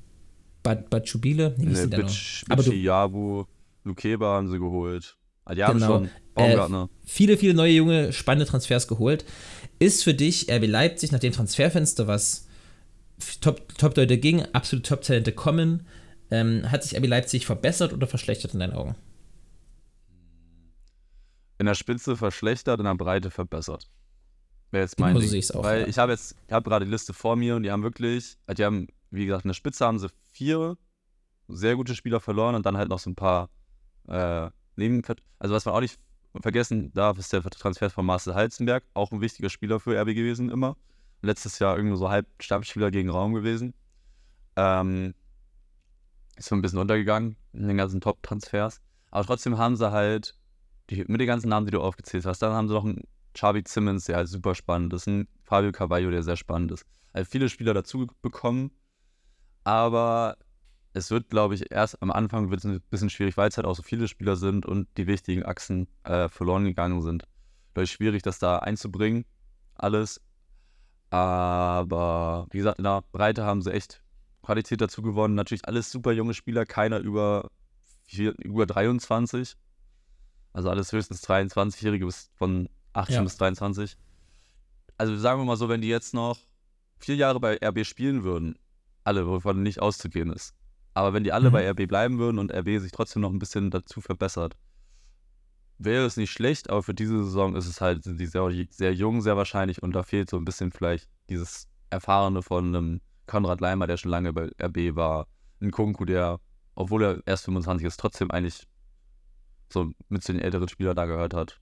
Bad, Batschubile? Nee, wie Ne, noch? Bitch, Aber du- Jabu, Lukeba haben sie geholt. Ah, Die haben Genau. schon Baumgartner. viele, viele neue junge, spannende Transfers geholt. Ist für dich RB Leipzig nach dem Transferfenster, was top, top ging, absolute Top-Talente kommen, ähm, hat sich RB Leipzig verbessert oder verschlechtert in deinen Augen? In der Spitze verschlechtert, in der Breite verbessert. Wäre jetzt mein so Ding. auch, Weil ja. ich habe jetzt, ich habe gerade die Liste vor mir und die haben wirklich, die haben, wie gesagt, in der Spitze haben sie vier sehr gute Spieler verloren und dann halt noch so ein paar äh, Neben Also was man auch nicht vergessen darf, ist der Transfer von Marcel Halzenberg, auch ein wichtiger Spieler für RB gewesen immer. Letztes Jahr irgendwie so halb Stammspieler gegen Raum gewesen. Ähm, ist so ein bisschen untergegangen in den ganzen Top-Transfers. Aber trotzdem haben sie halt die, mit den ganzen Namen, die du aufgezählt hast, dann haben sie noch einen Xavi Simmons, der halt super spannend ist, einen Fabio Carvalho, der sehr spannend ist. Halt viele Spieler dazu bekommen, aber es wird, glaube ich, erst am Anfang wird es ein bisschen schwierig, weil es halt auch so viele Spieler sind und die wichtigen Achsen äh, verloren gegangen sind. Dadurch schwierig, das da einzubringen, alles. Aber wie gesagt, in der Breite haben sie echt Qualität dazu gewonnen. Natürlich alles super junge Spieler, keiner über, über 23. Also alles höchstens 23-Jährige bis von 18 Ja. bis 23. Also sagen wir mal so, wenn die jetzt noch vier Jahre bei RB spielen würden, alle, wovon nicht auszugehen ist. Aber wenn die alle Mhm. bei RB bleiben würden und RB sich trotzdem noch ein bisschen dazu verbessert, wäre es nicht schlecht, aber für diese Saison ist es halt, sind die sehr, sehr jung, sehr wahrscheinlich und da fehlt so ein bisschen vielleicht dieses Erfahrene von einem Konrad Leimer, der schon lange bei RB war, ein Kunku, der, obwohl er erst 25 ist, trotzdem eigentlich so mit zu den älteren Spielern da gehört hat.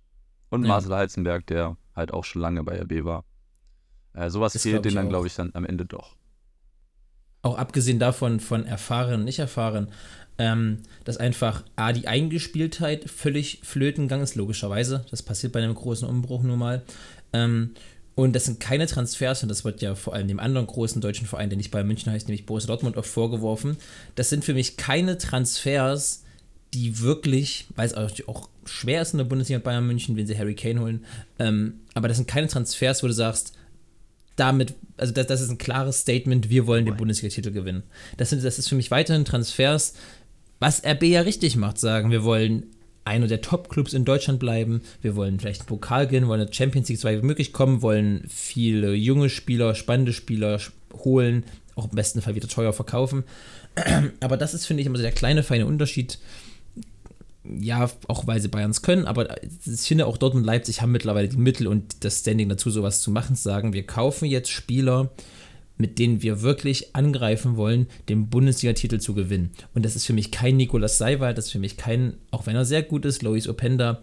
Und Ja. Marcel Heizenberg, der halt auch schon lange bei RB war. Äh, sowas Das fehlt denen dann, auch. glaube ich, dann am Ende doch. auch abgesehen davon von erfahren, nicht erfahren, ähm, dass einfach A, die Eingespieltheit völlig flöten gegangen ist, logischerweise. Das passiert bei einem großen Umbruch nun mal. Ähm, und das sind keine Transfers, und das wird ja vor allem dem anderen großen deutschen Verein, der nicht Bayern München heißt, nämlich Borussia Dortmund, oft vorgeworfen. Das sind für mich keine Transfers, die wirklich, weil es auch schwer ist in der Bundesliga Bayern München, wenn sie Harry Kane holen, ähm, aber das sind keine Transfers, wo du sagst, damit, also das, das ist ein klares Statement, wir wollen den Bundesliga-Titel gewinnen. Das, sind, das ist für mich weiterhin Transfers, was RB ja richtig macht, sagen, wir wollen einer der Top-Clubs in Deutschland bleiben, wir wollen vielleicht einen Pokal gewinnen, wollen eine Champions League so weit wie möglich kommen, wollen viele junge Spieler, spannende Spieler holen, auch im besten Fall wieder teuer verkaufen. (clears throat) Aber das ist, finde ich, immer so der kleine, feine Unterschied ja, auch weil sie Bayerns können, aber ich finde auch Dortmund und Leipzig haben mittlerweile die Mittel und das Standing dazu, sowas zu machen, zu sagen, wir kaufen jetzt Spieler, mit denen wir wirklich angreifen wollen, den Bundesliga-Titel zu gewinnen. Und das ist für mich kein Nikolas Seiwald, das ist für mich kein, auch wenn er sehr gut ist, Lois Openda.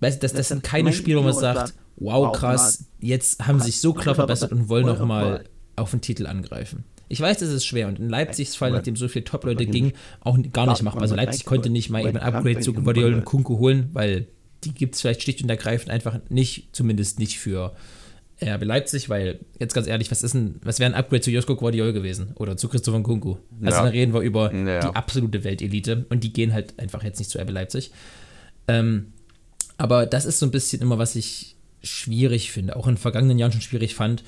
Weißt, das, das sind keine Spieler, wo man sagt, wow, krass, jetzt haben sie sich so klar verbessert und wollen nochmal auf den Titel angreifen. Ich weiß, es ist schwer und in Leipzigs Fall, nachdem so viele Top-Leute gingen, auch gar nicht machbar. Also Leipzig konnte nicht mal eben ein Upgrade zu Guardiol und Kunku holen, weil die gibt es vielleicht schlicht und ergreifend einfach nicht, zumindest nicht für RB Leipzig, weil jetzt ganz ehrlich, was ist ein, was wäre ein Upgrade zu Josko Guardiol gewesen oder zu Christopher Kunku? Also ja. dann reden wir über ja. die absolute Weltelite und die gehen halt einfach jetzt nicht zu RB Leipzig. Ähm, aber das ist so ein bisschen immer, was ich schwierig finde, auch in den vergangenen Jahren schon schwierig fand.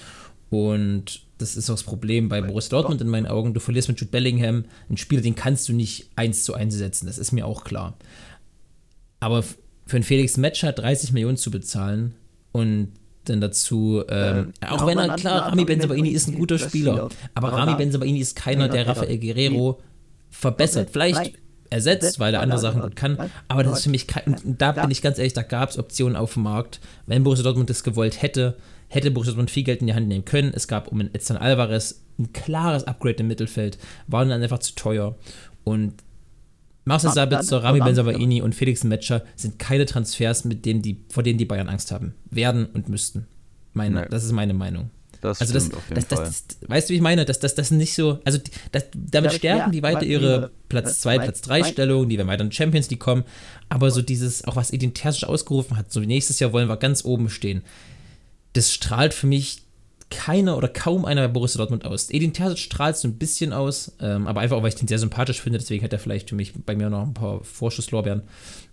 Und das ist auch das Problem bei Borussia Dortmund in meinen Augen. Du verlierst mit Jude Bellingham einen Spieler, den kannst du nicht eins zu eins setzen. Das ist mir auch klar. Aber für einen Felix Metscher 30 Millionen zu bezahlen und dann dazu, ähm, äh, auch wenn er, klar, Rami Benzabaini ist ein guter Spieler, aber Rami Benzabaini ist keiner, der Rafael Guerrero verbessert. Vielleicht ersetzt, weil er andere Sachen gut kann, aber das ist für mich kein, da bin ich ganz ehrlich, da gab es Optionen auf dem Markt. Wenn Borussia Dortmund das gewollt hätte, hätte Borussia Dortmund viel Geld in die Hand nehmen können. Es gab um Edson Alvarez ein klares Upgrade im Mittelfeld, waren dann einfach zu teuer. Und Marcel Sabitzer, Rami Benzavaini und Felix Metscher sind keine Transfers, mit denen die, vor denen die Bayern Angst haben. Werden und müssten. Meine, nee. Das ist meine Meinung. Das also das, das, das, weißt du, wie ich meine? Das, das, das nicht so, also das, damit stärken die weiter ihre Platz 2, Platz 3 Stellung, die werden weiter in Champions League kommen, aber so dieses, auch was Edin Terzic ausgerufen hat, so nächstes Jahr wollen wir ganz oben stehen das strahlt für mich keiner oder kaum einer bei Borussia Dortmund aus. Edin Terzic strahlt so ein bisschen aus, ähm, aber einfach auch, weil ich den sehr sympathisch finde, deswegen hat er vielleicht für mich bei mir noch ein paar Vorschusslorbeeren,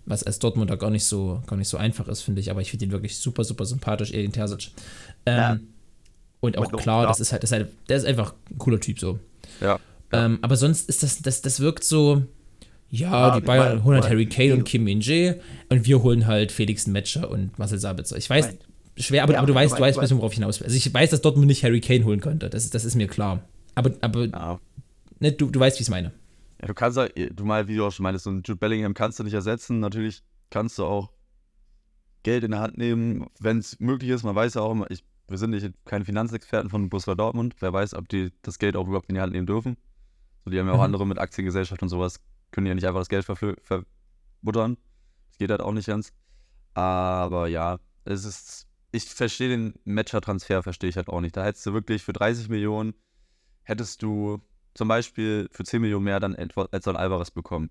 was als Dortmunder gar nicht so, gar nicht so einfach ist, finde ich, aber ich finde ihn wirklich super, super sympathisch, Edin Terzic. Ähm, ja. Und auch klar, das ist halt, das ist halt, der ist einfach ein cooler Typ so. Ja. Ähm, aber sonst ist das, das, das wirkt so, ja, ja die Bayern holen halt Harry Kane und Kim Min-jae und wir holen halt Felix Metscher und Marcel Sabitzer. Ich weiß, schwer, aber, ja, aber du weißt, du weißt, weißt, worauf ich hinaus will. Also ich weiß, dass Dortmund nicht Harry Kane holen könnte. Das, das ist mir klar. Aber, aber ja. ne, du, du weißt, wie ich es meine. Ja, du kannst ja, du mal, wie du auch schon meintest, so einen Jude Bellingham kannst du nicht ersetzen. Natürlich kannst du auch Geld in der Hand nehmen, wenn es möglich ist. Man weiß ja auch immer, ich, wir sind nicht keine Finanzexperten von Borussia Dortmund. Wer weiß, ob die das Geld auch überhaupt in die Hand nehmen dürfen. So, die haben ja auch mhm. andere mit Aktiengesellschaft und sowas, können ja nicht einfach das Geld verbuttern. Das geht halt auch nicht ganz. Aber ja, es ist ich verstehe den Matcher-Transfer, verstehe ich halt auch nicht. Da hättest du wirklich für 30 Millionen, hättest du zum Beispiel für 10 Millionen mehr dann Edson Alvarez bekommen.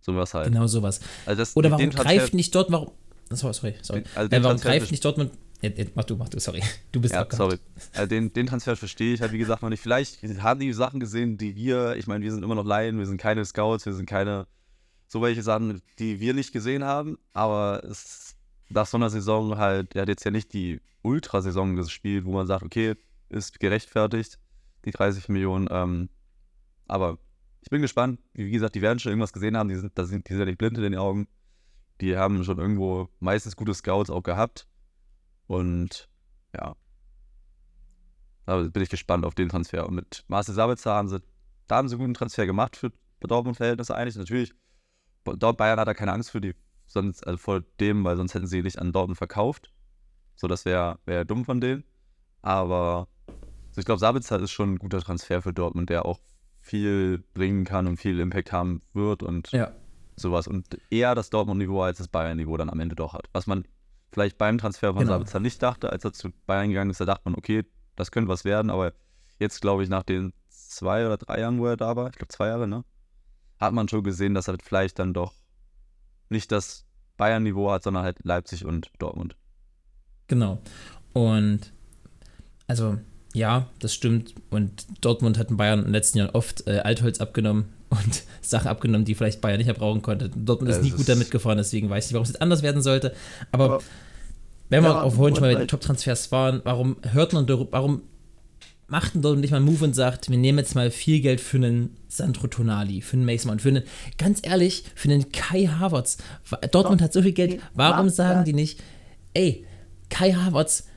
Sowas halt. Genau sowas. Also das, Oder warum greift nicht dort, warum. Sorry, sorry. sorry. Also äh, warum greift nicht Dortmund. Mach du, mach du, sorry. Du bist ja, sorry. Also den, den Transfer verstehe ich halt, wie gesagt, noch nicht. Vielleicht haben die Sachen gesehen, die wir, ich meine, wir sind immer noch Laien, wir sind keine Scouts, wir sind keine so welche Sachen, die wir nicht gesehen haben, aber es nach so einer Saison halt, er hat jetzt ja nicht die Ultrasaison gespielt, wo man sagt, okay, ist gerechtfertigt, die 30 Millionen. Ähm, aber ich bin gespannt. Wie gesagt, die werden schon irgendwas gesehen haben. Die sind, da sind, die sind ja nicht blind in den Augen. Die haben schon irgendwo meistens gute Scouts auch gehabt. Und ja, da bin ich gespannt auf den Transfer. Und mit Marcel Sabitzer haben sie, da haben sie einen guten Transfer gemacht für Dortmund-Verhältnisse eigentlich. Natürlich, dort Bayern hat da keine Angst für die sonst, also vor dem, weil sonst hätten sie nicht an Dortmund verkauft. So, das wäre wär dumm von denen. Aber also ich glaube, Sabitzer ist schon ein guter Transfer für Dortmund, der auch viel bringen kann und viel Impact haben wird und ja. sowas. Und eher das Dortmund-Niveau als das Bayern-Niveau dann am Ende doch hat. Was man vielleicht beim Transfer von genau. Sabitzer nicht dachte, als er zu Bayern gegangen ist, da dachte man, okay, das könnte was werden, aber jetzt glaube ich, nach den zwei oder drei Jahren, wo er da war, ich glaube zwei Jahre, ne? Hat man schon gesehen, dass er vielleicht dann doch nicht das Bayern-Niveau hat, sondern halt Leipzig und Dortmund. Genau. Und also ja, das stimmt. Und Dortmund hat in Bayern in den letzten Jahren oft äh, Altholz abgenommen (laughs) und Sachen abgenommen, die vielleicht Bayern nicht mehr brauchen konnte. Dortmund ist nie gut damit gefahren, deswegen weiß ich, warum es jetzt anders werden sollte. Aber, Aber wenn wir ja, auch vorhin schon mal bei den Top-Transfers waren, warum hört man, warum macht denn Dortmund nicht mal einen Move und sagt, wir nehmen jetzt mal viel Geld für einen Sandro Tonali, für einen Mason Mount, für einen, ganz ehrlich, für einen Kai Havertz. Dortmund hat so viel Geld, warum sagen die nicht, ey, Kai Havertz,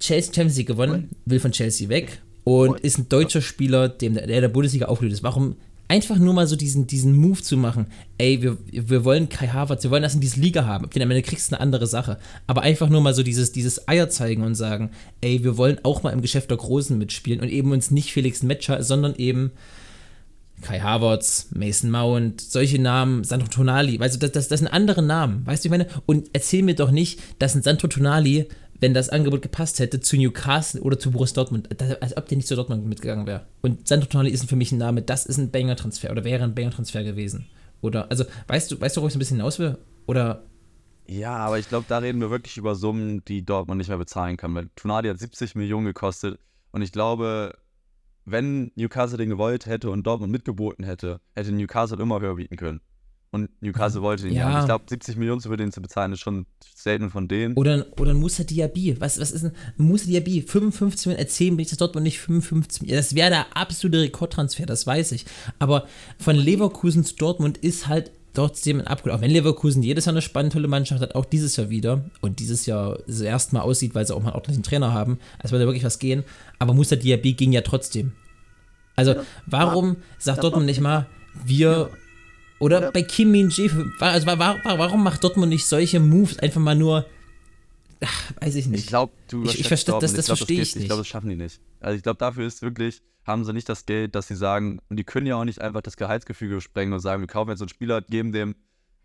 Chelsea Champions League gewonnen, will von Chelsea weg und ist ein deutscher Spieler, dem der, der der Bundesliga aufgelöst ist. Warum einfach nur mal so diesen, diesen Move zu machen, ey, wir, wir wollen Kai Havertz, wir wollen das in diese Liga haben. Okay, am Ende kriegst du eine andere Sache. Aber einfach nur mal so dieses, dieses Eier zeigen und sagen, ey, wir wollen auch mal im Geschäft der Großen mitspielen und eben uns nicht Felix Metscher, sondern eben Kai Havertz, Mason Mount, solche Namen, Sandro Tonali, weißt du, das, das, das sind andere Namen, weißt du, ich meine? Und erzähl mir doch nicht, dass ein Sandro Tonali, wenn das Angebot gepasst hätte, zu Newcastle oder zu Borussia Dortmund, als ob der nicht zu Dortmund mitgegangen wäre. Und Sandro Tonali ist für mich ein Name, das ist ein Banger-Transfer oder wäre ein Banger-Transfer gewesen. Oder, also, weißt du, weißt du, wo ich so ein bisschen hinaus will? Oder Ja, aber ich glaube, da reden wir wirklich über Summen, die Dortmund nicht mehr bezahlen kann. Weil Tonali hat 70 Millionen gekostet und ich glaube, wenn Newcastle den gewollt hätte und Dortmund mitgeboten hätte, hätte Newcastle immer höher bieten können. Und Newcastle wollte ihn ja. Ja. Und ich glaube, 70 Millionen für den zu bezahlen, ist schon selten von denen. Oder, oder ein Musa Diaby. Was, was ist ein Musa Diaby? 55 Millionen, erzählen mir nicht, dass Dortmund nicht 55 Millionen. Das wäre der absolute Rekordtransfer, das weiß ich. Aber von Leverkusen zu Dortmund ist halt trotzdem ein Upgrade. Auch wenn Leverkusen jedes Jahr eine spannende, tolle Mannschaft hat, auch dieses Jahr wieder. Und dieses Jahr das erste Mal aussieht, weil sie auch mal einen ordentlichen Trainer haben, als würde da wirklich was gehen. Aber Musa Diaby ging ja trotzdem. Also, warum sagt Dortmund nicht mal, wir. Oder bei Kim Min Jae, also, wa- wa- warum macht Dortmund nicht solche Moves einfach mal nur. Ach, weiß ich nicht. Ich glaube, du Ich- ich überschätzt versteh- das- das glaub, versteh ich nicht. Ich glaube, das schaffen die nicht. Also ich glaube, dafür ist wirklich, haben sie nicht das Geld, dass sie sagen, und die können ja auch nicht einfach das Gehaltsgefüge sprengen und sagen, wir kaufen jetzt so einen Spieler, geben dem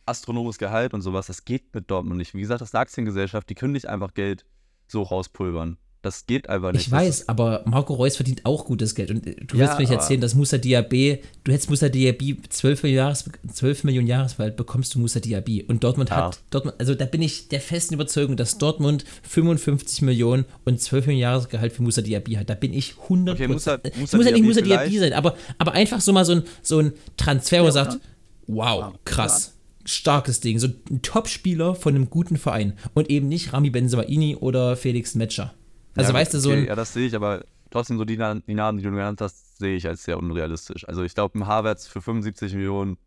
astronomisches Gehalt und sowas. Das geht mit Dortmund nicht. Wie gesagt, das ist eine Aktiengesellschaft, die können nicht einfach Geld so rauspulvern. Das geht einfach nicht. Ich weiß, aber Marco Reus verdient auch gutes Geld. Und äh, du Ja, willst mir nicht erzählen, dass Musa Diaby, du hättest Musa Diaby 12 Millionen, Jahres, 12 Millionen Jahresgehalt, bekommst du Musa Diaby. Und Dortmund Ja. hat, Dortmund, also da bin ich der festen Überzeugung, dass Dortmund 55 Millionen und 12 Millionen Jahresgehalt für Musa Diaby hat. Da bin ich 100 Okay, Musa- Es Musa muss ja nicht Musa Diaby sein, aber, aber einfach so mal so ein, so ein Transfer, wo man sagt, wow, krass. Starkes Ding, so ein Top-Spieler von einem guten Verein und eben nicht Rami Benzemaini oder Felix Metscher. Also Ja, weißt du, so okay, ein, Ja, das sehe ich, aber trotzdem so die, die Namen, die du genannt hast, sehe ich als sehr unrealistisch. Also ich glaube, ein Havertz für 75 Millionen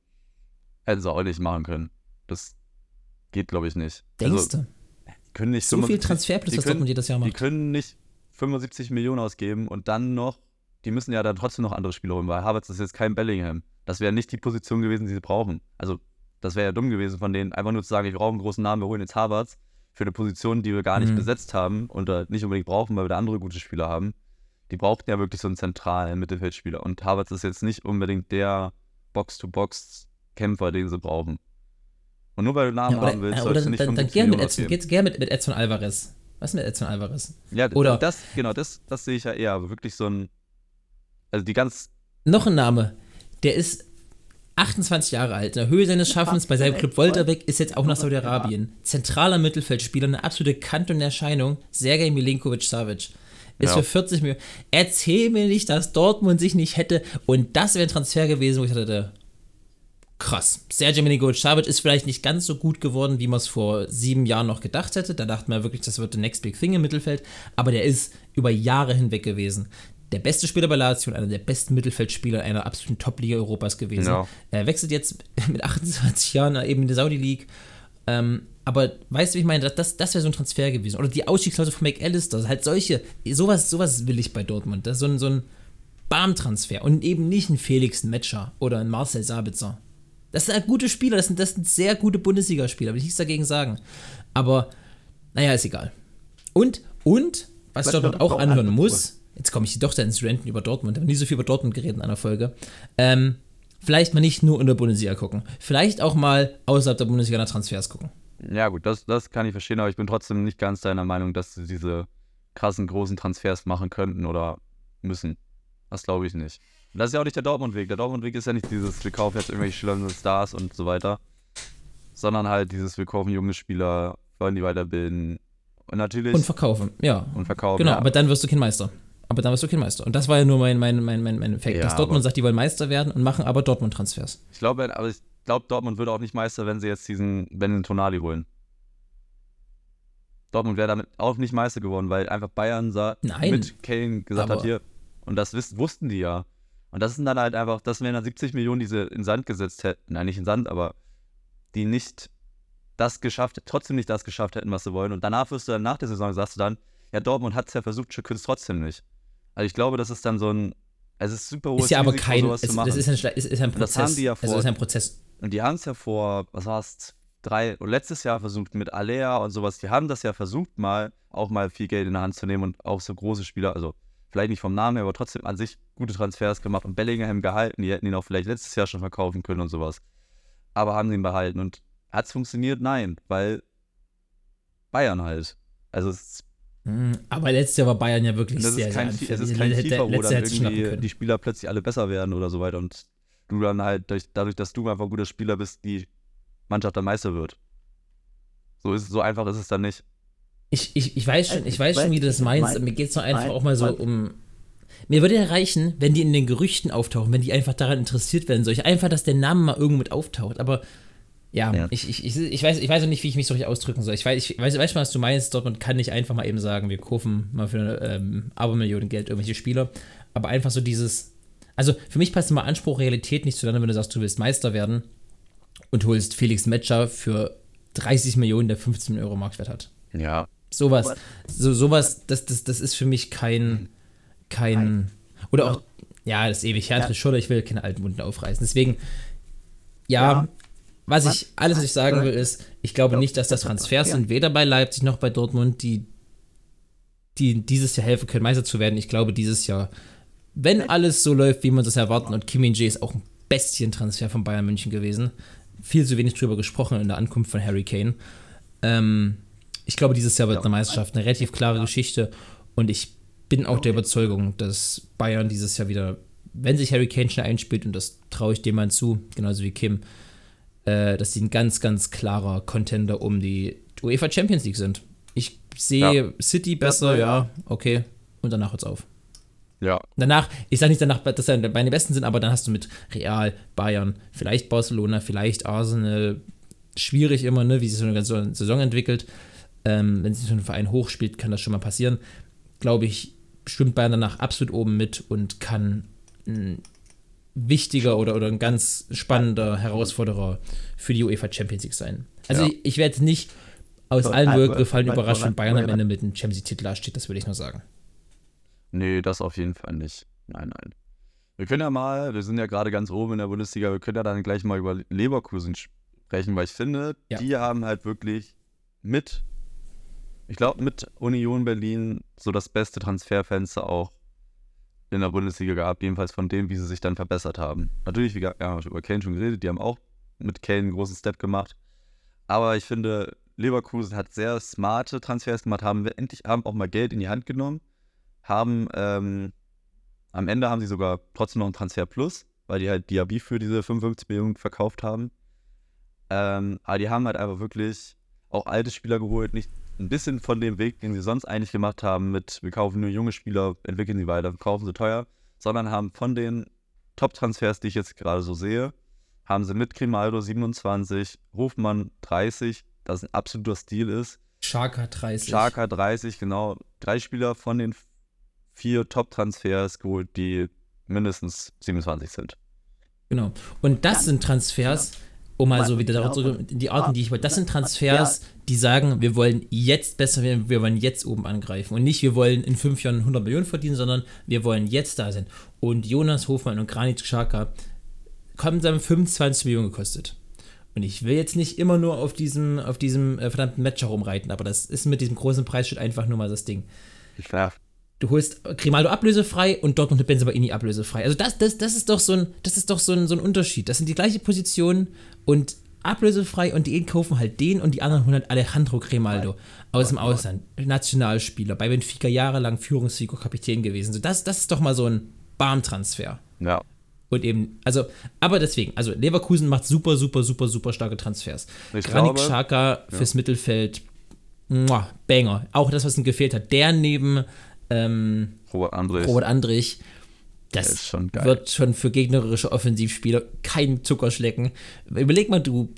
hätten sie auch nicht machen können. Das geht, glaube ich, nicht. denkst also, du? die können nicht So viel 75 Transferplus, die das können- Dortmund jedes Jahr Die macht. können nicht 75 Millionen ausgeben und dann noch, die müssen ja dann trotzdem noch andere Spieler holen, weil Havertz ist jetzt kein Bellingham. Das wäre nicht die Position gewesen, die sie brauchen. Also, das wäre ja dumm gewesen von denen, einfach nur zu sagen, wir brauchen einen großen Namen, wir holen jetzt Havertz für eine Position, die wir gar nicht Mhm. besetzt haben und nicht unbedingt brauchen, weil wir da andere gute Spieler haben. Die brauchten ja wirklich so einen zentralen Mittelfeldspieler. Und Havertz ist jetzt nicht unbedingt der Box-to-Box-Kämpfer, den sie brauchen. Und nur weil du Namen Ja, oder, haben willst, oder du nicht dann, dann 75 gern mit Edson, ausgeben. geht gern mit, mit Edson Alvarez. Was ist mit Edson Alvarez? Ja, Oder- oder das, genau, das, das sehe ich ja eher, aber wirklich so ein, also die ganz, Noch ein Name. Der ist 28 Jahre alt, in der Höhe seines Schaffens, bei seinem Club Wolterbeck, ist jetzt auch nach Saudi-Arabien. Zentraler Mittelfeldspieler, eine absolute Kante und Erscheinung, Sergej Milinkovic-Savic. Ist Ja. für 40 Millionen. Erzähl mir nicht, dass Dortmund sich nicht hätte. Und das wäre ein Transfer gewesen, wo ich dachte, krass. Sergej Milinkovic-Savic ist vielleicht nicht ganz so gut geworden, wie man es vor sieben Jahren noch gedacht hätte. Da dachte man wirklich, das wird the next big thing im Mittelfeld. Aber der ist über Jahre hinweg gewesen. Der beste Spieler bei Lazio und einer der besten Mittelfeldspieler einer absoluten Top-Liga Europas gewesen. Ja. Er wechselt jetzt (laughs) mit 28 Jahren eben in die Saudi League. Ähm, aber weißt du, wie ich meine, das, das wäre so ein Transfer gewesen. Oder die Ausstiegsklausel von McAllister. Halt solche, sowas, sowas will ich bei Dortmund. Das ist so ein, so ein Bam-Transfer. Und eben nicht ein Felix Metscher oder ein Marcel Sabitzer. Das sind halt gute Spieler, das sind, das sind sehr gute Bundesligaspieler, will ich nichts dagegen sagen. Aber, naja, ist egal. Und, und, was Was Dortmund auch anhören muss, jetzt komme ich doch ins Renten über Dortmund, habe nie so viel über Dortmund geredet in einer Folge, ähm, vielleicht mal nicht nur in der Bundesliga gucken. Vielleicht auch mal außerhalb der Bundesliga nach Transfers gucken. ja gut, das, das kann ich verstehen, aber ich bin trotzdem nicht ganz deiner Meinung, dass sie diese krassen, großen Transfers machen könnten oder müssen. Das glaube ich nicht. Und das ist ja auch nicht der Dortmund-Weg. Der Dortmund-Weg ist ja nicht dieses, wir kaufen jetzt irgendwelche schillernden Stars und so weiter, sondern halt dieses, wir kaufen junge Spieler, wollen die weiterbilden und natürlich Und verkaufen, ja. und verkaufen. Genau, ja. aber dann wirst du kein Meister. Aber dann wirst du kein Meister. Und das war ja nur mein, mein, mein, mein, mein Fact, Ja, dass Dortmund sagt, die wollen Meister werden und machen aber Dortmund-Transfers. Ich glaube, aber ich glaube, Dortmund würde auch nicht Meister, wenn sie jetzt diesen, wenn den Tonali holen. Dortmund wäre damit auch nicht Meister geworden, weil einfach Bayern sah, Nein. mit Kane gesagt hat, hier, Und das wiss, wussten die ja. Und das sind dann halt einfach, das wären dann 70 Millionen, die sie in Sand gesetzt hätten. Nein, nicht in Sand, aber die nicht das geschafft, trotzdem nicht das geschafft hätten, was sie wollen. Und danach wirst du dann nach der Saison, sagst du dann, ja, Dortmund hat es ja versucht, können es trotzdem nicht. Also ich glaube, das ist dann so ein, es ist super hohes Ist ja aber Risiko, kein, sowas es, zu machen. das ist ein, ist, ist ein Und das Prozess. haben die ja also vor- das ist ein Prozess. Und die haben es ja vor, was war es, drei, oder letztes Jahr versucht mit Alea und sowas. Die haben das ja versucht, mal auch mal viel Geld in der Hand zu nehmen und auch so große Spieler, also vielleicht nicht vom Namen her, aber trotzdem an sich gute Transfers gemacht und Bellingham gehalten. Die hätten ihn auch vielleicht letztes Jahr schon verkaufen können und sowas. Aber haben ihn behalten. Und hat es funktioniert? Nein, weil Bayern halt. Also es, Mhm, Aber letztes Jahr war Bayern ja wirklich das sehr, ist sehr kein, es anfällig. ist kein Hätte- FIFA, wo dann es irgendwie die Spieler plötzlich alle besser werden oder so weiter und du dann halt durch, dadurch, dass du einfach ein guter Spieler bist, die Mannschaft dann Meister wird. So ist so einfach ist es dann nicht. Ich, ich, ich weiß schon, ich Ich weiß schon, wie du das meinst. mein- Mir geht es nur einfach auch mal so um. Mir würde ja reichen, wenn die in den Gerüchten auftauchen, wenn die einfach daran interessiert werden solche. Einfach, dass der Name mal irgendwo mit auftaucht. Aber ja, Ja. Ich, ich, ich, ich, weiß, ich weiß auch nicht, wie ich mich so richtig ausdrücken soll. Ich weiß, ich weiß, weiß schon, was du meinst. Dortmund kann nicht einfach mal eben sagen, wir kaufen mal für eine ähm, Abermillionen Geld irgendwelche Spieler. Aber einfach so dieses. Also für mich passt immer Anspruch, Realität nicht zueinander, wenn du sagst, du willst Meister werden und holst Felix Metscher für 30 Millionen, der 15 Euro Marktwert hat. Ja. Sowas, so, sowas, das, das, das ist für mich kein, kein, oder auch, ja, das ist ewig her, Ja. Schulter, ich will keine alten Wunden aufreißen. Deswegen, ja, Ja. Was ich, alles, was ich sagen was- will, ist, ich glaube nicht, dass das Transfers sind, weder bei Leipzig noch bei Dortmund, die, die dieses Jahr helfen können, Meister zu werden. Ich glaube, dieses Jahr, wenn alles so läuft, wie man das erwarten, und Kim Min-jae ist auch ein Bestientransfer von Bayern München gewesen, viel zu wenig drüber gesprochen in der Ankunft von Harry Kane. Ähm, ich glaube, dieses Jahr wird eine Meisterschaft eine relativ klare Geschichte und ich bin auch der Überzeugung, dass Bayern dieses Jahr wieder, wenn sich Harry Kane schnell einspielt, und das traue ich dem mal zu, genauso wie Kim, äh, dass sie ein ganz, ganz klarer Contender um die UEFA Champions League sind. Ich sehe Ja. City besser, ja, okay, und danach hört's auf. Ja. Danach, ich sage nicht danach, dass dann meine Besten sind, aber dann hast du mit Real, Bayern, vielleicht Barcelona, vielleicht Arsenal, schwierig immer, ne, wie sich so eine ganze Saison entwickelt. Ähm, wenn sich so ein Verein hochspielt, kann das schon mal passieren. Glaube ich, schwimmt Bayern danach absolut oben mit und kann ein wichtiger oder, oder ein ganz spannender Herausforderer für die UEFA Champions League sein. Also Ja. ich, ich werde nicht aus allen aber- Gefallen aber- überrascht, wenn Bayern am Ende mit einem Champions League-Titel dasteht, das würde ich nur sagen. Nee, das auf jeden Fall nicht. Nein, nein. Wir können ja mal, wir sind ja gerade ganz oben in der Bundesliga, wir können ja dann gleich mal über Leverkusen sprechen, weil ich finde, Ja. die haben halt wirklich mit, ich glaube, mit Union Berlin so das beste Transferfenster auch in der Bundesliga gehabt, jedenfalls von dem, wie sie sich dann verbessert haben. Natürlich, wie ja, über Kane schon geredet, die haben auch mit Kane einen großen Step gemacht. Aber ich finde, Leverkusen hat sehr smarte Transfers gemacht, haben wir endlich haben auch mal Geld in die Hand genommen haben ähm, am Ende haben sie sogar trotzdem noch einen Transfer Plus, weil die halt Diaby für diese 55 Millionen verkauft haben. Ähm, aber die haben halt einfach wirklich auch alte Spieler geholt, nicht ein bisschen von dem Weg, den sie sonst eigentlich gemacht haben, mit wir kaufen nur junge Spieler, entwickeln sie weiter, kaufen sie teuer, sondern haben von den Top-Transfers, die ich jetzt gerade so sehe, haben sie mit Grimaldo 27, Hofmann 30, das ein absoluter Stil ist, Scharka 30. Scharka 30, genau. Drei Spieler von den vier Top-Transfers geholt, die mindestens 27 sind. Genau. Und das Ja. sind Transfers, um mal so wieder darauf zurück, die Arten, die ich wollte. Das sind Ja. Transfers, die sagen, wir wollen jetzt besser werden, wir wollen jetzt oben angreifen. Und nicht, wir wollen in fünf Jahren 100 Millionen verdienen, sondern wir wollen jetzt da sein. Und Jonas Hofmann und Granit Xhaka haben dann 25 Millionen gekostet. Und ich will jetzt nicht immer nur auf diesem, auf diesem äh, verdammten Match herumreiten, aber das ist mit diesem großen Preisschild einfach nur mal das Ding. Ja, Du holst Grimaldo ablösefrei und Dortmund und Benzemaini ablösefrei. Also das, das, das ist doch so ein, das ist doch so ein, so ein Unterschied. Das sind die gleiche Position und ablösefrei und die einen kaufen halt den und die anderen holen halt Alejandro Grimaldo aus dem Ausland. Nationalspieler, bei Benfica jahrelang Führungsfigur, Kapitän gewesen. So, das, das ist doch mal so ein Barm-Transfer. ja. Und eben, also, aber deswegen, also Leverkusen macht super, super, super, super starke Transfers. Ich Granit Xhaka fürs Mittelfeld, muah, Banger. Auch das, was ihm gefehlt hat. Der neben ähm, Robert Andrés. Robert Andrich, das schon geil. wird schon für gegnerische Offensivspieler kein Zuckerschlecken. Überleg mal, du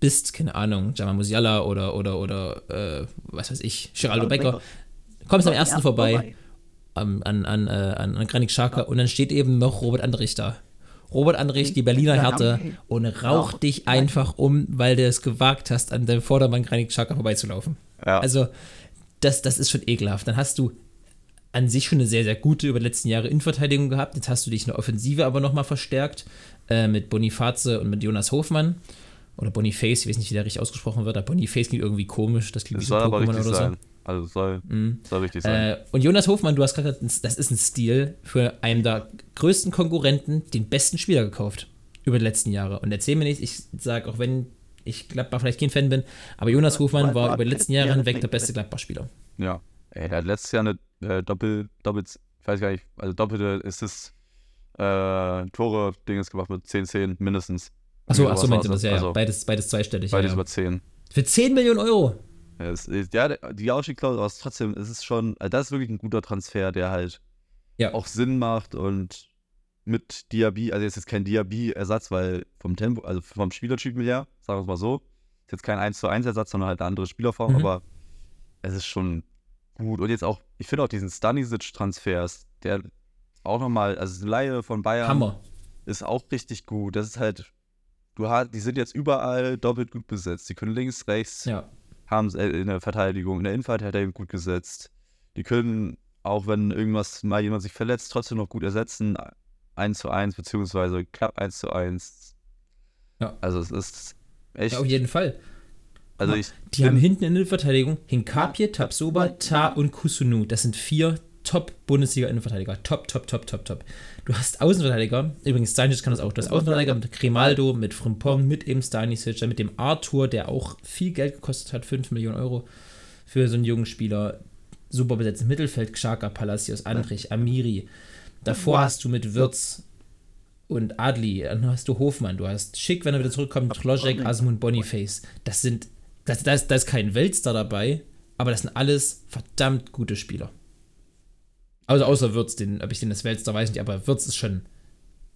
bist, keine Ahnung, Jamal Musiala oder, oder, oder, äh, was weiß ich, Geraldo Becker. Becker. Kommst am Am ersten vorbei, vorbei. an, an, an, äh, an, an Granit Xhaka und dann steht eben noch Robert Andrich da. Robert Andrich, die Berliner Härte, und raucht dich einfach um, weil du es gewagt hast, an deinem Vordermann Granit Xhaka vorbeizulaufen. Ja. Also, das, das ist schon ekelhaft. Dann hast du an sich schon eine sehr, sehr gute über die letzten Jahre Innenverteidigung gehabt. Jetzt hast du dich in der Offensive aber nochmal verstärkt äh, mit Boniface und mit Jonas Hofmann. Oder Boniface, ich weiß nicht, wie der richtig ausgesprochen wird, aber Boniface klingt irgendwie komisch. Das klingt Das wie so soll aber Pokémon richtig oder so. sein. Also es soll, Mhm. soll richtig sein. Äh, und Jonas Hofmann, du hast gerade gesagt, das ist ein Stil für einen der größten Konkurrenten, den besten Spieler gekauft über die letzten Jahre. Und erzähl mir nicht, ich sage, auch wenn ich Gladbach vielleicht kein Fan bin, aber Jonas Hofmann war über die letzten Jahre hinweg der beste Gladbach-Spieler. Ja. Ey, der hat letztes Jahr eine äh, Doppel, Doppel, ich weiß gar nicht, also doppelte Assist, äh, Tore, Dinges gemacht mit 10, 10 mindestens. Achso, achso, meinte das, ja, ja. Also, Beides, beides zweistellig. Ja, beides ja. über 10. Für 10 Millionen Euro. Ja, ist, ja, die Ausstiegsklausel, aber trotzdem, es ist schon, also das ist wirklich ein guter Transfer, der halt Ja. auch Sinn macht und mit Diaby, also jetzt ist kein Diaby-Ersatz, weil vom Tempo, also vom Spielertypen her, sagen wir es mal so, ist jetzt kein 1 zu 1 Ersatz, sondern halt eine andere Spielerform, Mhm. aber es ist schon gut. Und jetzt auch, ich finde auch diesen Stanisic-Transfers, der auch nochmal, also die Leihe von Bayern Hammer. ist auch richtig gut. Das ist halt, du hast, die sind jetzt überall doppelt gut besetzt. Die können links, rechts, Ja. haben es in der Verteidigung, in der Innenverteidigung gut gesetzt. Die können, auch wenn irgendwas mal jemand sich verletzt, trotzdem noch gut ersetzen. 1 zu 1, beziehungsweise knapp 1 zu 1. Ja. Also es ist echt. ja, auf jeden Fall. Also ich Die haben hinten in der Verteidigung Hinkapie, Tabsoba, Ta und Kusunu. Das sind vier Top-Bundesliga-Innenverteidiger. Top, top, top, top, top. Du hast Außenverteidiger, übrigens Stanisic kann das auch, du hast Außenverteidiger mit Grimaldo, mit Frimpong, mit eben Stanisic, mit dem Arthur, der auch viel Geld gekostet hat, 5 Millionen Euro für so einen jungen Spieler. Super besetzt im Mittelfeld, Xhaka, Palacios, Andrich, Amiri. Davor hast du mit Wirtz und Adli, dann hast du Hofmann, du hast Schick, wenn er wieder zurückkommt, Klojek, Asmund, Boniface. Das sind, das, das, da ist kein Weltstar dabei, aber das sind alles verdammt gute Spieler. Also außer Wirtz, den, ob ich den das Weltstar weiß nicht, aber Wirtz ist schon,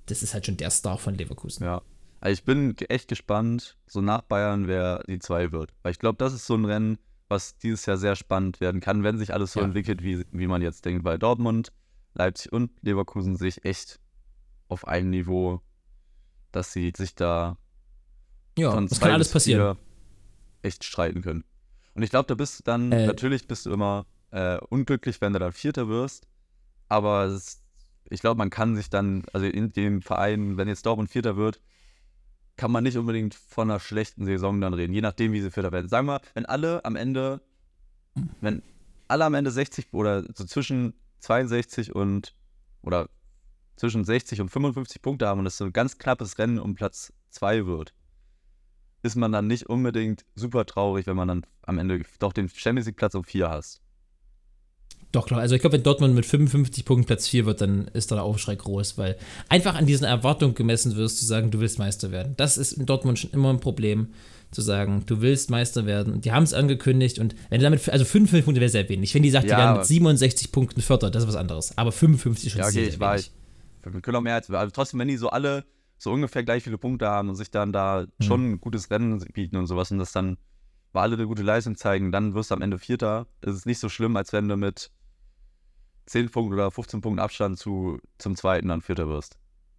das ist halt schon der Star von Leverkusen. Ja. Also ich bin echt gespannt, so nach Bayern, wer die zwei wird. Weil ich glaube, das ist so ein Rennen, was dieses Jahr sehr spannend werden kann, wenn sich alles so Ja. entwickelt, wie, wie man jetzt denkt. Weil Dortmund, Leipzig und Leverkusen sich echt auf einem Niveau, dass sie sich da Ja, das kann alles passieren. Echt streiten können. Und ich glaube, da bist du dann, Äh. natürlich bist du immer äh, unglücklich, wenn du dann Vierter wirst. Aber ist, ich glaube, man kann sich dann, also in dem Verein, wenn jetzt Dortmund Vierter wird, kann man nicht unbedingt von einer schlechten Saison dann reden, je nachdem, wie sie Vierter werden. Sagen wir, wenn alle am Ende, wenn alle am Ende 60 oder so zwischen 62 und oder zwischen 60 und 55 Punkte haben und es so ein ganz knappes Rennen um Platz 2 wird, ist man dann nicht unbedingt super traurig, wenn man dann am Ende doch den Champions League Platz um 4 hast. Doch, klar. Also ich glaube, wenn Dortmund mit 55 Punkten Platz 4 wird, dann ist da der Aufschrei groß, weil einfach an diesen Erwartungen gemessen wirst, zu sagen, du willst Meister werden. Das ist in Dortmund schon immer ein Problem, zu sagen, du willst Meister werden. Und die haben es angekündigt und wenn du damit, also 55 Punkte wäre sehr wenig. Wenn die sagt, die Ja, werden aber- mit 67 Punkten Vierter, das ist was anderes. Aber 55 ist schon Ja, okay, sehr, ich sehr weiß. wenig. Wir können auch mehr als, aber trotzdem, wenn die so alle so ungefähr gleich viele Punkte haben und sich dann da Mhm. schon ein gutes Rennen bieten und sowas und das dann, weil alle eine gute Leistung zeigen, dann wirst du am Ende Vierter. Das ist nicht so schlimm, als wenn du mit 10 Punkten oder 15 Punkten Abstand zu, zum Zweiten dann Vierter wirst.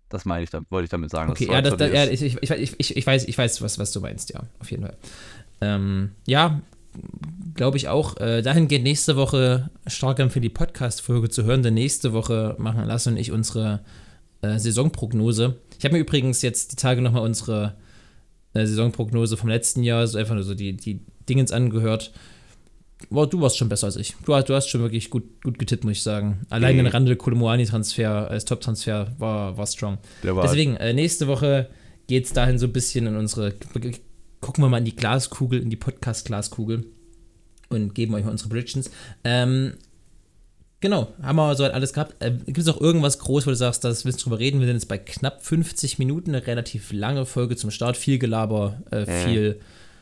Das meine ich, da wollte ich damit sagen. Okay, ja, das, so ja ich, ich, ich, ich, ich weiß, ich weiß was, was du meinst, ja, auf jeden Fall. Ähm, ja, glaube ich auch. Äh, dahingehend nächste Woche stark empfehlen, die Podcast-Folge zu hören, denn nächste Woche machen Lasse und ich unsere äh, Saisonprognose. Ich habe mir übrigens jetzt die Tage nochmal unsere äh, Saisonprognose vom letzten Jahr, so einfach nur so die, die Dingens angehört. Boah, du warst schon besser als ich. Du, hast- du hast schon wirklich gut, gut getippt, muss ich sagen. Allein Mhm. den Randall Kolomoani-Transfer als Top-Transfer war, war strong. Der war Deswegen, äh, nächste Woche geht es dahin so ein bisschen in unsere. Gucken wir mal in die Glaskugel, in die Podcast-Glaskugel und geben euch mal unsere Predictions. Ähm, genau, haben wir soweit alles gehabt. Äh, Gibt es noch irgendwas groß, wo du sagst, das willst du drüber reden? Wir sind jetzt bei knapp 50 Minuten, eine relativ lange Folge zum Start. Viel Gelaber, äh, viel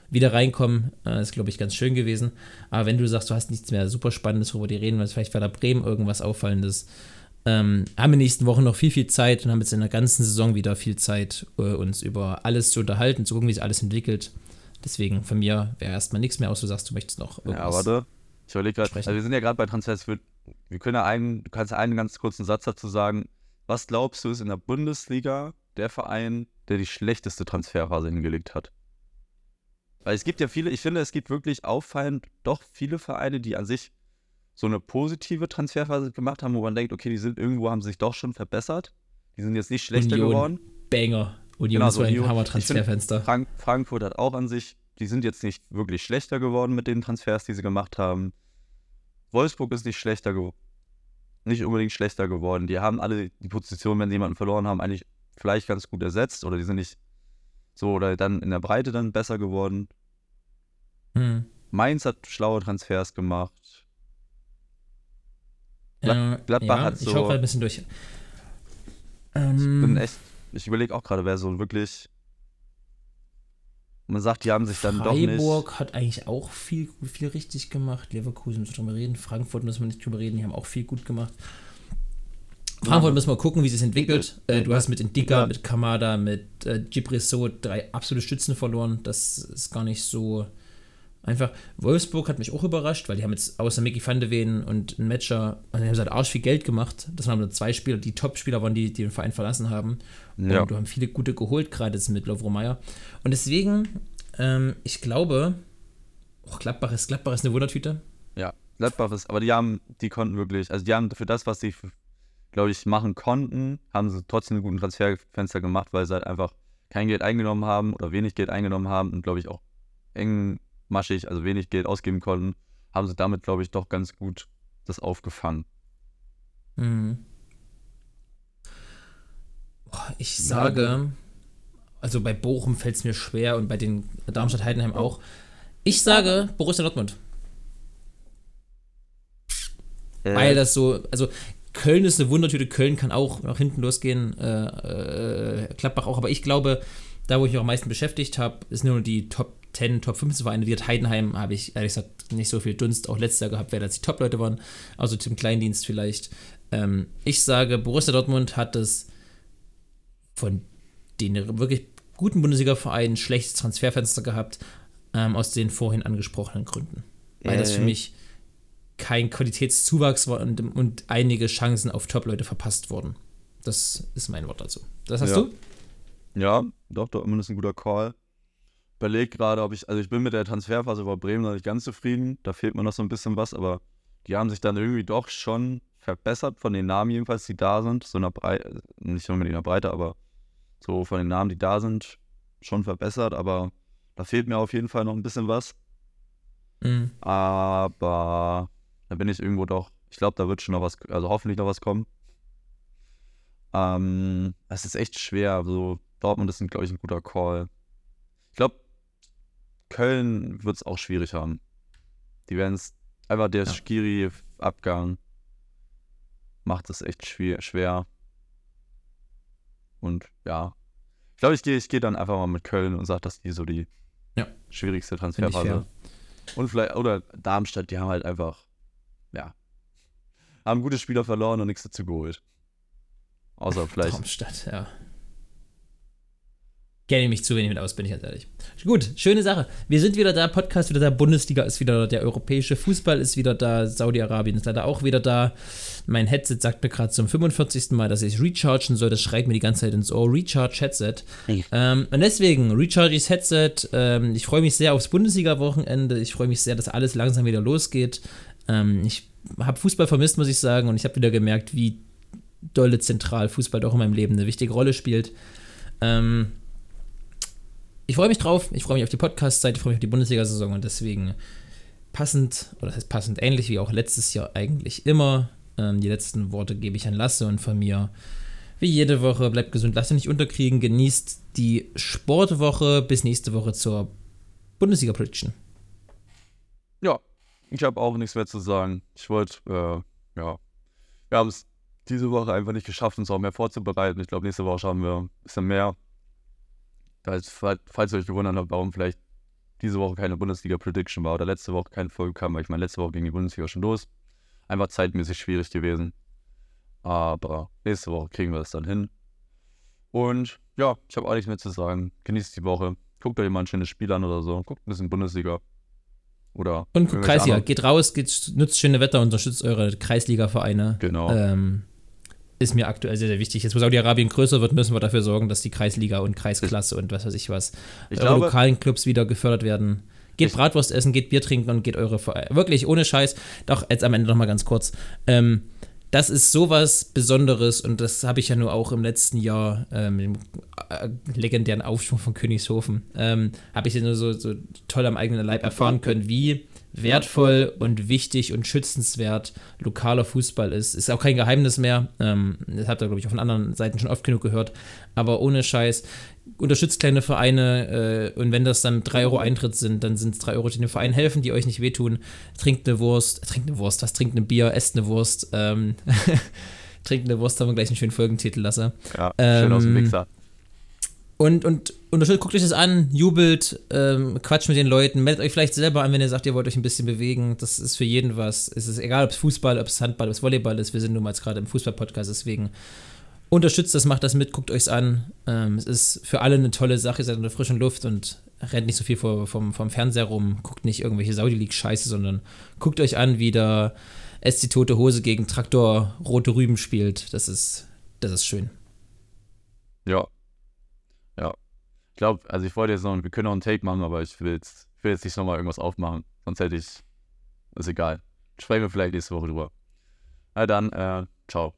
wieder reinkommen. Äh, ist, glaube ich, ganz schön gewesen. Aber wenn du sagst, du hast nichts mehr super Spannendes, worüber die reden, weil vielleicht Werder Bremen irgendwas Auffallendes, ähm, haben wir in den nächsten Wochen noch viel, viel Zeit und haben jetzt in der ganzen Saison wieder viel Zeit, äh, uns über alles zu unterhalten, zu gucken, wie sich alles entwickelt. Deswegen von mir wäre erstmal nichts mehr, außer du sagst, du möchtest noch Ja, irgendwas. warte. Ich überlege gerade, sprechen. also wir sind ja gerade bei Transfers, würde wir können ja einen, du kannst einen ganz kurzen Satz dazu sagen. Was glaubst du, ist in der Bundesliga der Verein, der die schlechteste Transferphase hingelegt hat? Weil es gibt ja viele, ich finde, es gibt wirklich auffallend doch viele Vereine, die an sich so eine positive Transferphase gemacht haben, wo man denkt, okay, die sind irgendwo, haben sich doch schon verbessert. Die sind jetzt nicht schlechter Union, geworden. Banger. Union Genau, ist so ein. Hammer-Transferfenster. Frank Frankfurt hat auch an sich, die sind jetzt nicht wirklich schlechter geworden mit den Transfers, die sie gemacht haben. Wolfsburg ist nicht schlechter geworden. Nicht unbedingt schlechter geworden. Die haben alle die Position, wenn sie jemanden verloren haben, eigentlich vielleicht ganz gut ersetzt oder die sind nicht so oder dann in der Breite dann besser geworden. Hm. Mainz hat schlaue Transfers gemacht. Äh, Gladbach ja, hat Ich so- schaue gerade ein bisschen durch. Ich Ähm, bin echt, ich überlege auch gerade, wer so wirklich. Man sagt, die haben sich dann doch nicht. Freiburg hat eigentlich auch viel, viel richtig gemacht. Leverkusen müssen wir drüber reden. Frankfurt müssen wir nicht drüber reden. Die haben auch viel gut gemacht. Frankfurt müssen wir gucken, wie sich entwickelt. Äh, du hast mit Indika, Ja. mit Kamada, mit äh, Gibrisso drei absolute Stützen verloren. Das ist gar nicht so einfach. Wolfsburg hat mich auch überrascht, weil die haben jetzt außer Mickey van de Ven und ein Matcher, also die haben halt arsch viel Geld gemacht. Das waren dann zwei Spieler, die Top-Spieler waren, die, die den Verein verlassen haben. Ja. Und du haben viele gute geholt, gerade jetzt mit Lovro Meyer. Und deswegen, ähm, ich glaube, oh, Gladbach ist, Gladbach ist eine Wundertüte. Ja, Gladbach ist, aber die haben, die konnten wirklich, also die haben für das, was sie, glaube ich, machen konnten, haben sie trotzdem einen guten Transferfenster gemacht, weil sie halt einfach kein Geld eingenommen haben oder wenig Geld eingenommen haben und, glaube ich, auch engmaschig, also wenig Geld ausgeben konnten, haben sie damit, glaube ich, doch ganz gut das aufgefangen. Mhm. Ich sage, also bei Bochum fällt es mir schwer und bei den Darmstadt-Heidenheim auch. Ich sage Borussia Dortmund. Weil das so, also Köln ist eine Wundertüte, Köln kann auch nach hinten losgehen, äh, äh, Gladbach auch, aber ich glaube, da wo ich mich auch am meisten beschäftigt habe, ist nur die Top 10, Top 15 Vereine. Hat Heidenheim, habe ich ehrlich gesagt nicht so viel Dunst auch letztes Jahr gehabt, wer da die Top-Leute waren, also zum Kleindienst vielleicht. Ähm, ich sage, Borussia Dortmund hat es von den wirklich guten Bundesliga-Vereinen schlechtes Transferfenster gehabt, ähm, aus den vorhin angesprochenen Gründen. Weil das für Äh. mich kein Qualitätszuwachs war und, und einige Chancen auf Top-Leute verpasst wurden. Das ist mein Wort dazu. Das hast Ja. du? Ja, doch, Dortmund ist ein guter Call. Überleg gerade, ob ich, also ich bin mit der Transferphase über Bremen noch nicht ganz zufrieden. Da fehlt mir noch so ein bisschen was, aber die haben sich dann irgendwie doch schon verbessert von den Namen jedenfalls, die da sind. So in der Breite, nicht unbedingt in der Breite, aber so von den Namen, die da sind, schon verbessert. Aber da fehlt mir auf jeden Fall noch ein bisschen was. Mhm. Aber da bin ich irgendwo doch, ich glaube, da wird schon noch was, also hoffentlich noch was kommen. Ähm, es ist echt schwer. So, Dortmund ist, glaube ich, ein guter Call. Ich glaube, Köln wird es auch schwierig haben. Die werden es, einfach der Ja. Skiri-Abgang macht es echt schwer. schwer. Und ja, ich glaube, ich gehe ich geh dann einfach mal mit Köln und sage, dass die so die Ja. schwierigste Transferphase und vielleicht, oder Darmstadt, die haben halt einfach, ja, haben gute Spieler verloren und nichts dazu geholt. Außer (laughs) vielleicht. Darmstadt, ja. Kenne ich mich zu wenig mit aus, bin ich ganz ehrlich. Gut, schöne Sache. Wir sind wieder da, Podcast wieder da, Bundesliga ist wieder da, der europäische Fußball ist wieder da, Saudi-Arabien ist leider auch wieder da. Mein Headset sagt mir gerade zum 45. Mal, dass ich rechargen soll. Das schreit mir die ganze Zeit ins Ohr. Recharge Headset. Ähm, und deswegen, recharge ich Headset. Ähm, ich freue mich sehr aufs Bundesliga-Wochenende. Ich freue mich sehr, dass alles langsam wieder losgeht. Ähm, ich habe Fußball vermisst, muss ich sagen. Und ich habe wieder gemerkt, wie dolle zentral Fußball doch in meinem Leben eine wichtige Rolle spielt. Ähm, ich freue mich drauf, ich freue mich auf die Podcast-Zeit, ich freue mich auf die Bundesliga-Saison und deswegen passend, oder das heißt passend ähnlich wie auch letztes Jahr eigentlich immer. Ähm, die letzten Worte gebe ich an Lasse und von mir. Wie jede Woche, bleibt gesund, lasst euch nicht unterkriegen, genießt die Sportwoche bis nächste Woche zur Bundesliga-Prediction. Ja, ich habe auch nichts mehr zu sagen. Ich wollte, äh, ja, wir haben es diese Woche einfach nicht geschafft, uns auch mehr vorzubereiten. Ich glaube, nächste Woche schauen wir ein bisschen mehr. Falls, falls ihr euch gewundert habt, warum vielleicht diese Woche keine Bundesliga-Prediction war oder letzte Woche keine Folge kam, weil ich meine, letzte Woche ging die Bundesliga schon los. Einfach zeitmäßig schwierig gewesen. Aber nächste Woche kriegen wir das dann hin. Und ja, ich habe auch nichts mehr zu sagen. Genießt die Woche. Guckt euch mal ein schönes Spiel an oder so. Guckt ein bisschen Bundesliga. Oder Und guckt Kreisliga. Geht raus, geht, nutzt schöne Wetter, unterstützt eure Kreisliga-Vereine. Genau. Ähm, ist mir aktuell sehr, sehr wichtig. Jetzt, wo Saudi-Arabien größer wird, müssen wir dafür sorgen, dass die Kreisliga und Kreisklasse und was weiß ich was, Ich eure glaube- lokalen Clubs wieder gefördert werden. Geht Bratwurst essen, geht Bier trinken und geht eure Vereine. Wirklich, ohne Scheiß. Doch, jetzt am Ende noch mal ganz kurz. Ähm, das ist sowas Besonderes und das habe ich ja nur auch im letzten Jahr, ähm, im äh, legendären Aufschwung von Königshofen, ähm, habe ich ja nur so, so toll am eigenen Leib erfahren können, wie wertvoll und wichtig und schützenswert lokaler Fußball ist. Ist auch kein Geheimnis mehr. Ähm, das habt ihr, glaube ich, auch von anderen Seiten schon oft genug gehört. Aber ohne Scheiß, unterstützt kleine Vereine äh, und wenn das dann 3 Euro Eintritt sind, dann sind es 3 Euro, die dem Verein helfen, die euch nicht wehtun. Trinkt eine Wurst, trinkt eine Wurst, was trinkt ein Bier, esst eine Wurst. Ähm, (laughs) trinkt eine Wurst, haben wir gleich einen schönen Folgentitel lasse. Ja, schön aus dem Ähm, Mixer. Und, und unterstützt, guckt euch das an, jubelt, ähm, quatscht mit den Leuten, meldet euch vielleicht selber an, wenn ihr sagt, ihr wollt euch ein bisschen bewegen. Das ist für jeden was. Es ist egal, ob es Fußball, ob es Handball, ob es Volleyball ist. Wir sind nun mal gerade im Fußball-Podcast, deswegen unterstützt das, macht das mit, guckt euch's an. Ähm, es ist für alle eine tolle Sache, ihr seid in der frischen Luft und rennt nicht so viel vor, vom, vom Fernseher rum, guckt nicht irgendwelche Saudi-League-Scheiße, sondern guckt euch an, wie der SC Tote Hose gegen Traktor Rote Rüben spielt. Das ist, das ist schön. Ja. Ich glaube, also ich wollte jetzt noch, wir können noch einen Take machen, aber ich will jetzt, ich will jetzt nicht nochmal irgendwas aufmachen. Sonst hätte ich, ist egal. Sprechen wir vielleicht nächste Woche drüber. Na dann, äh, ciao.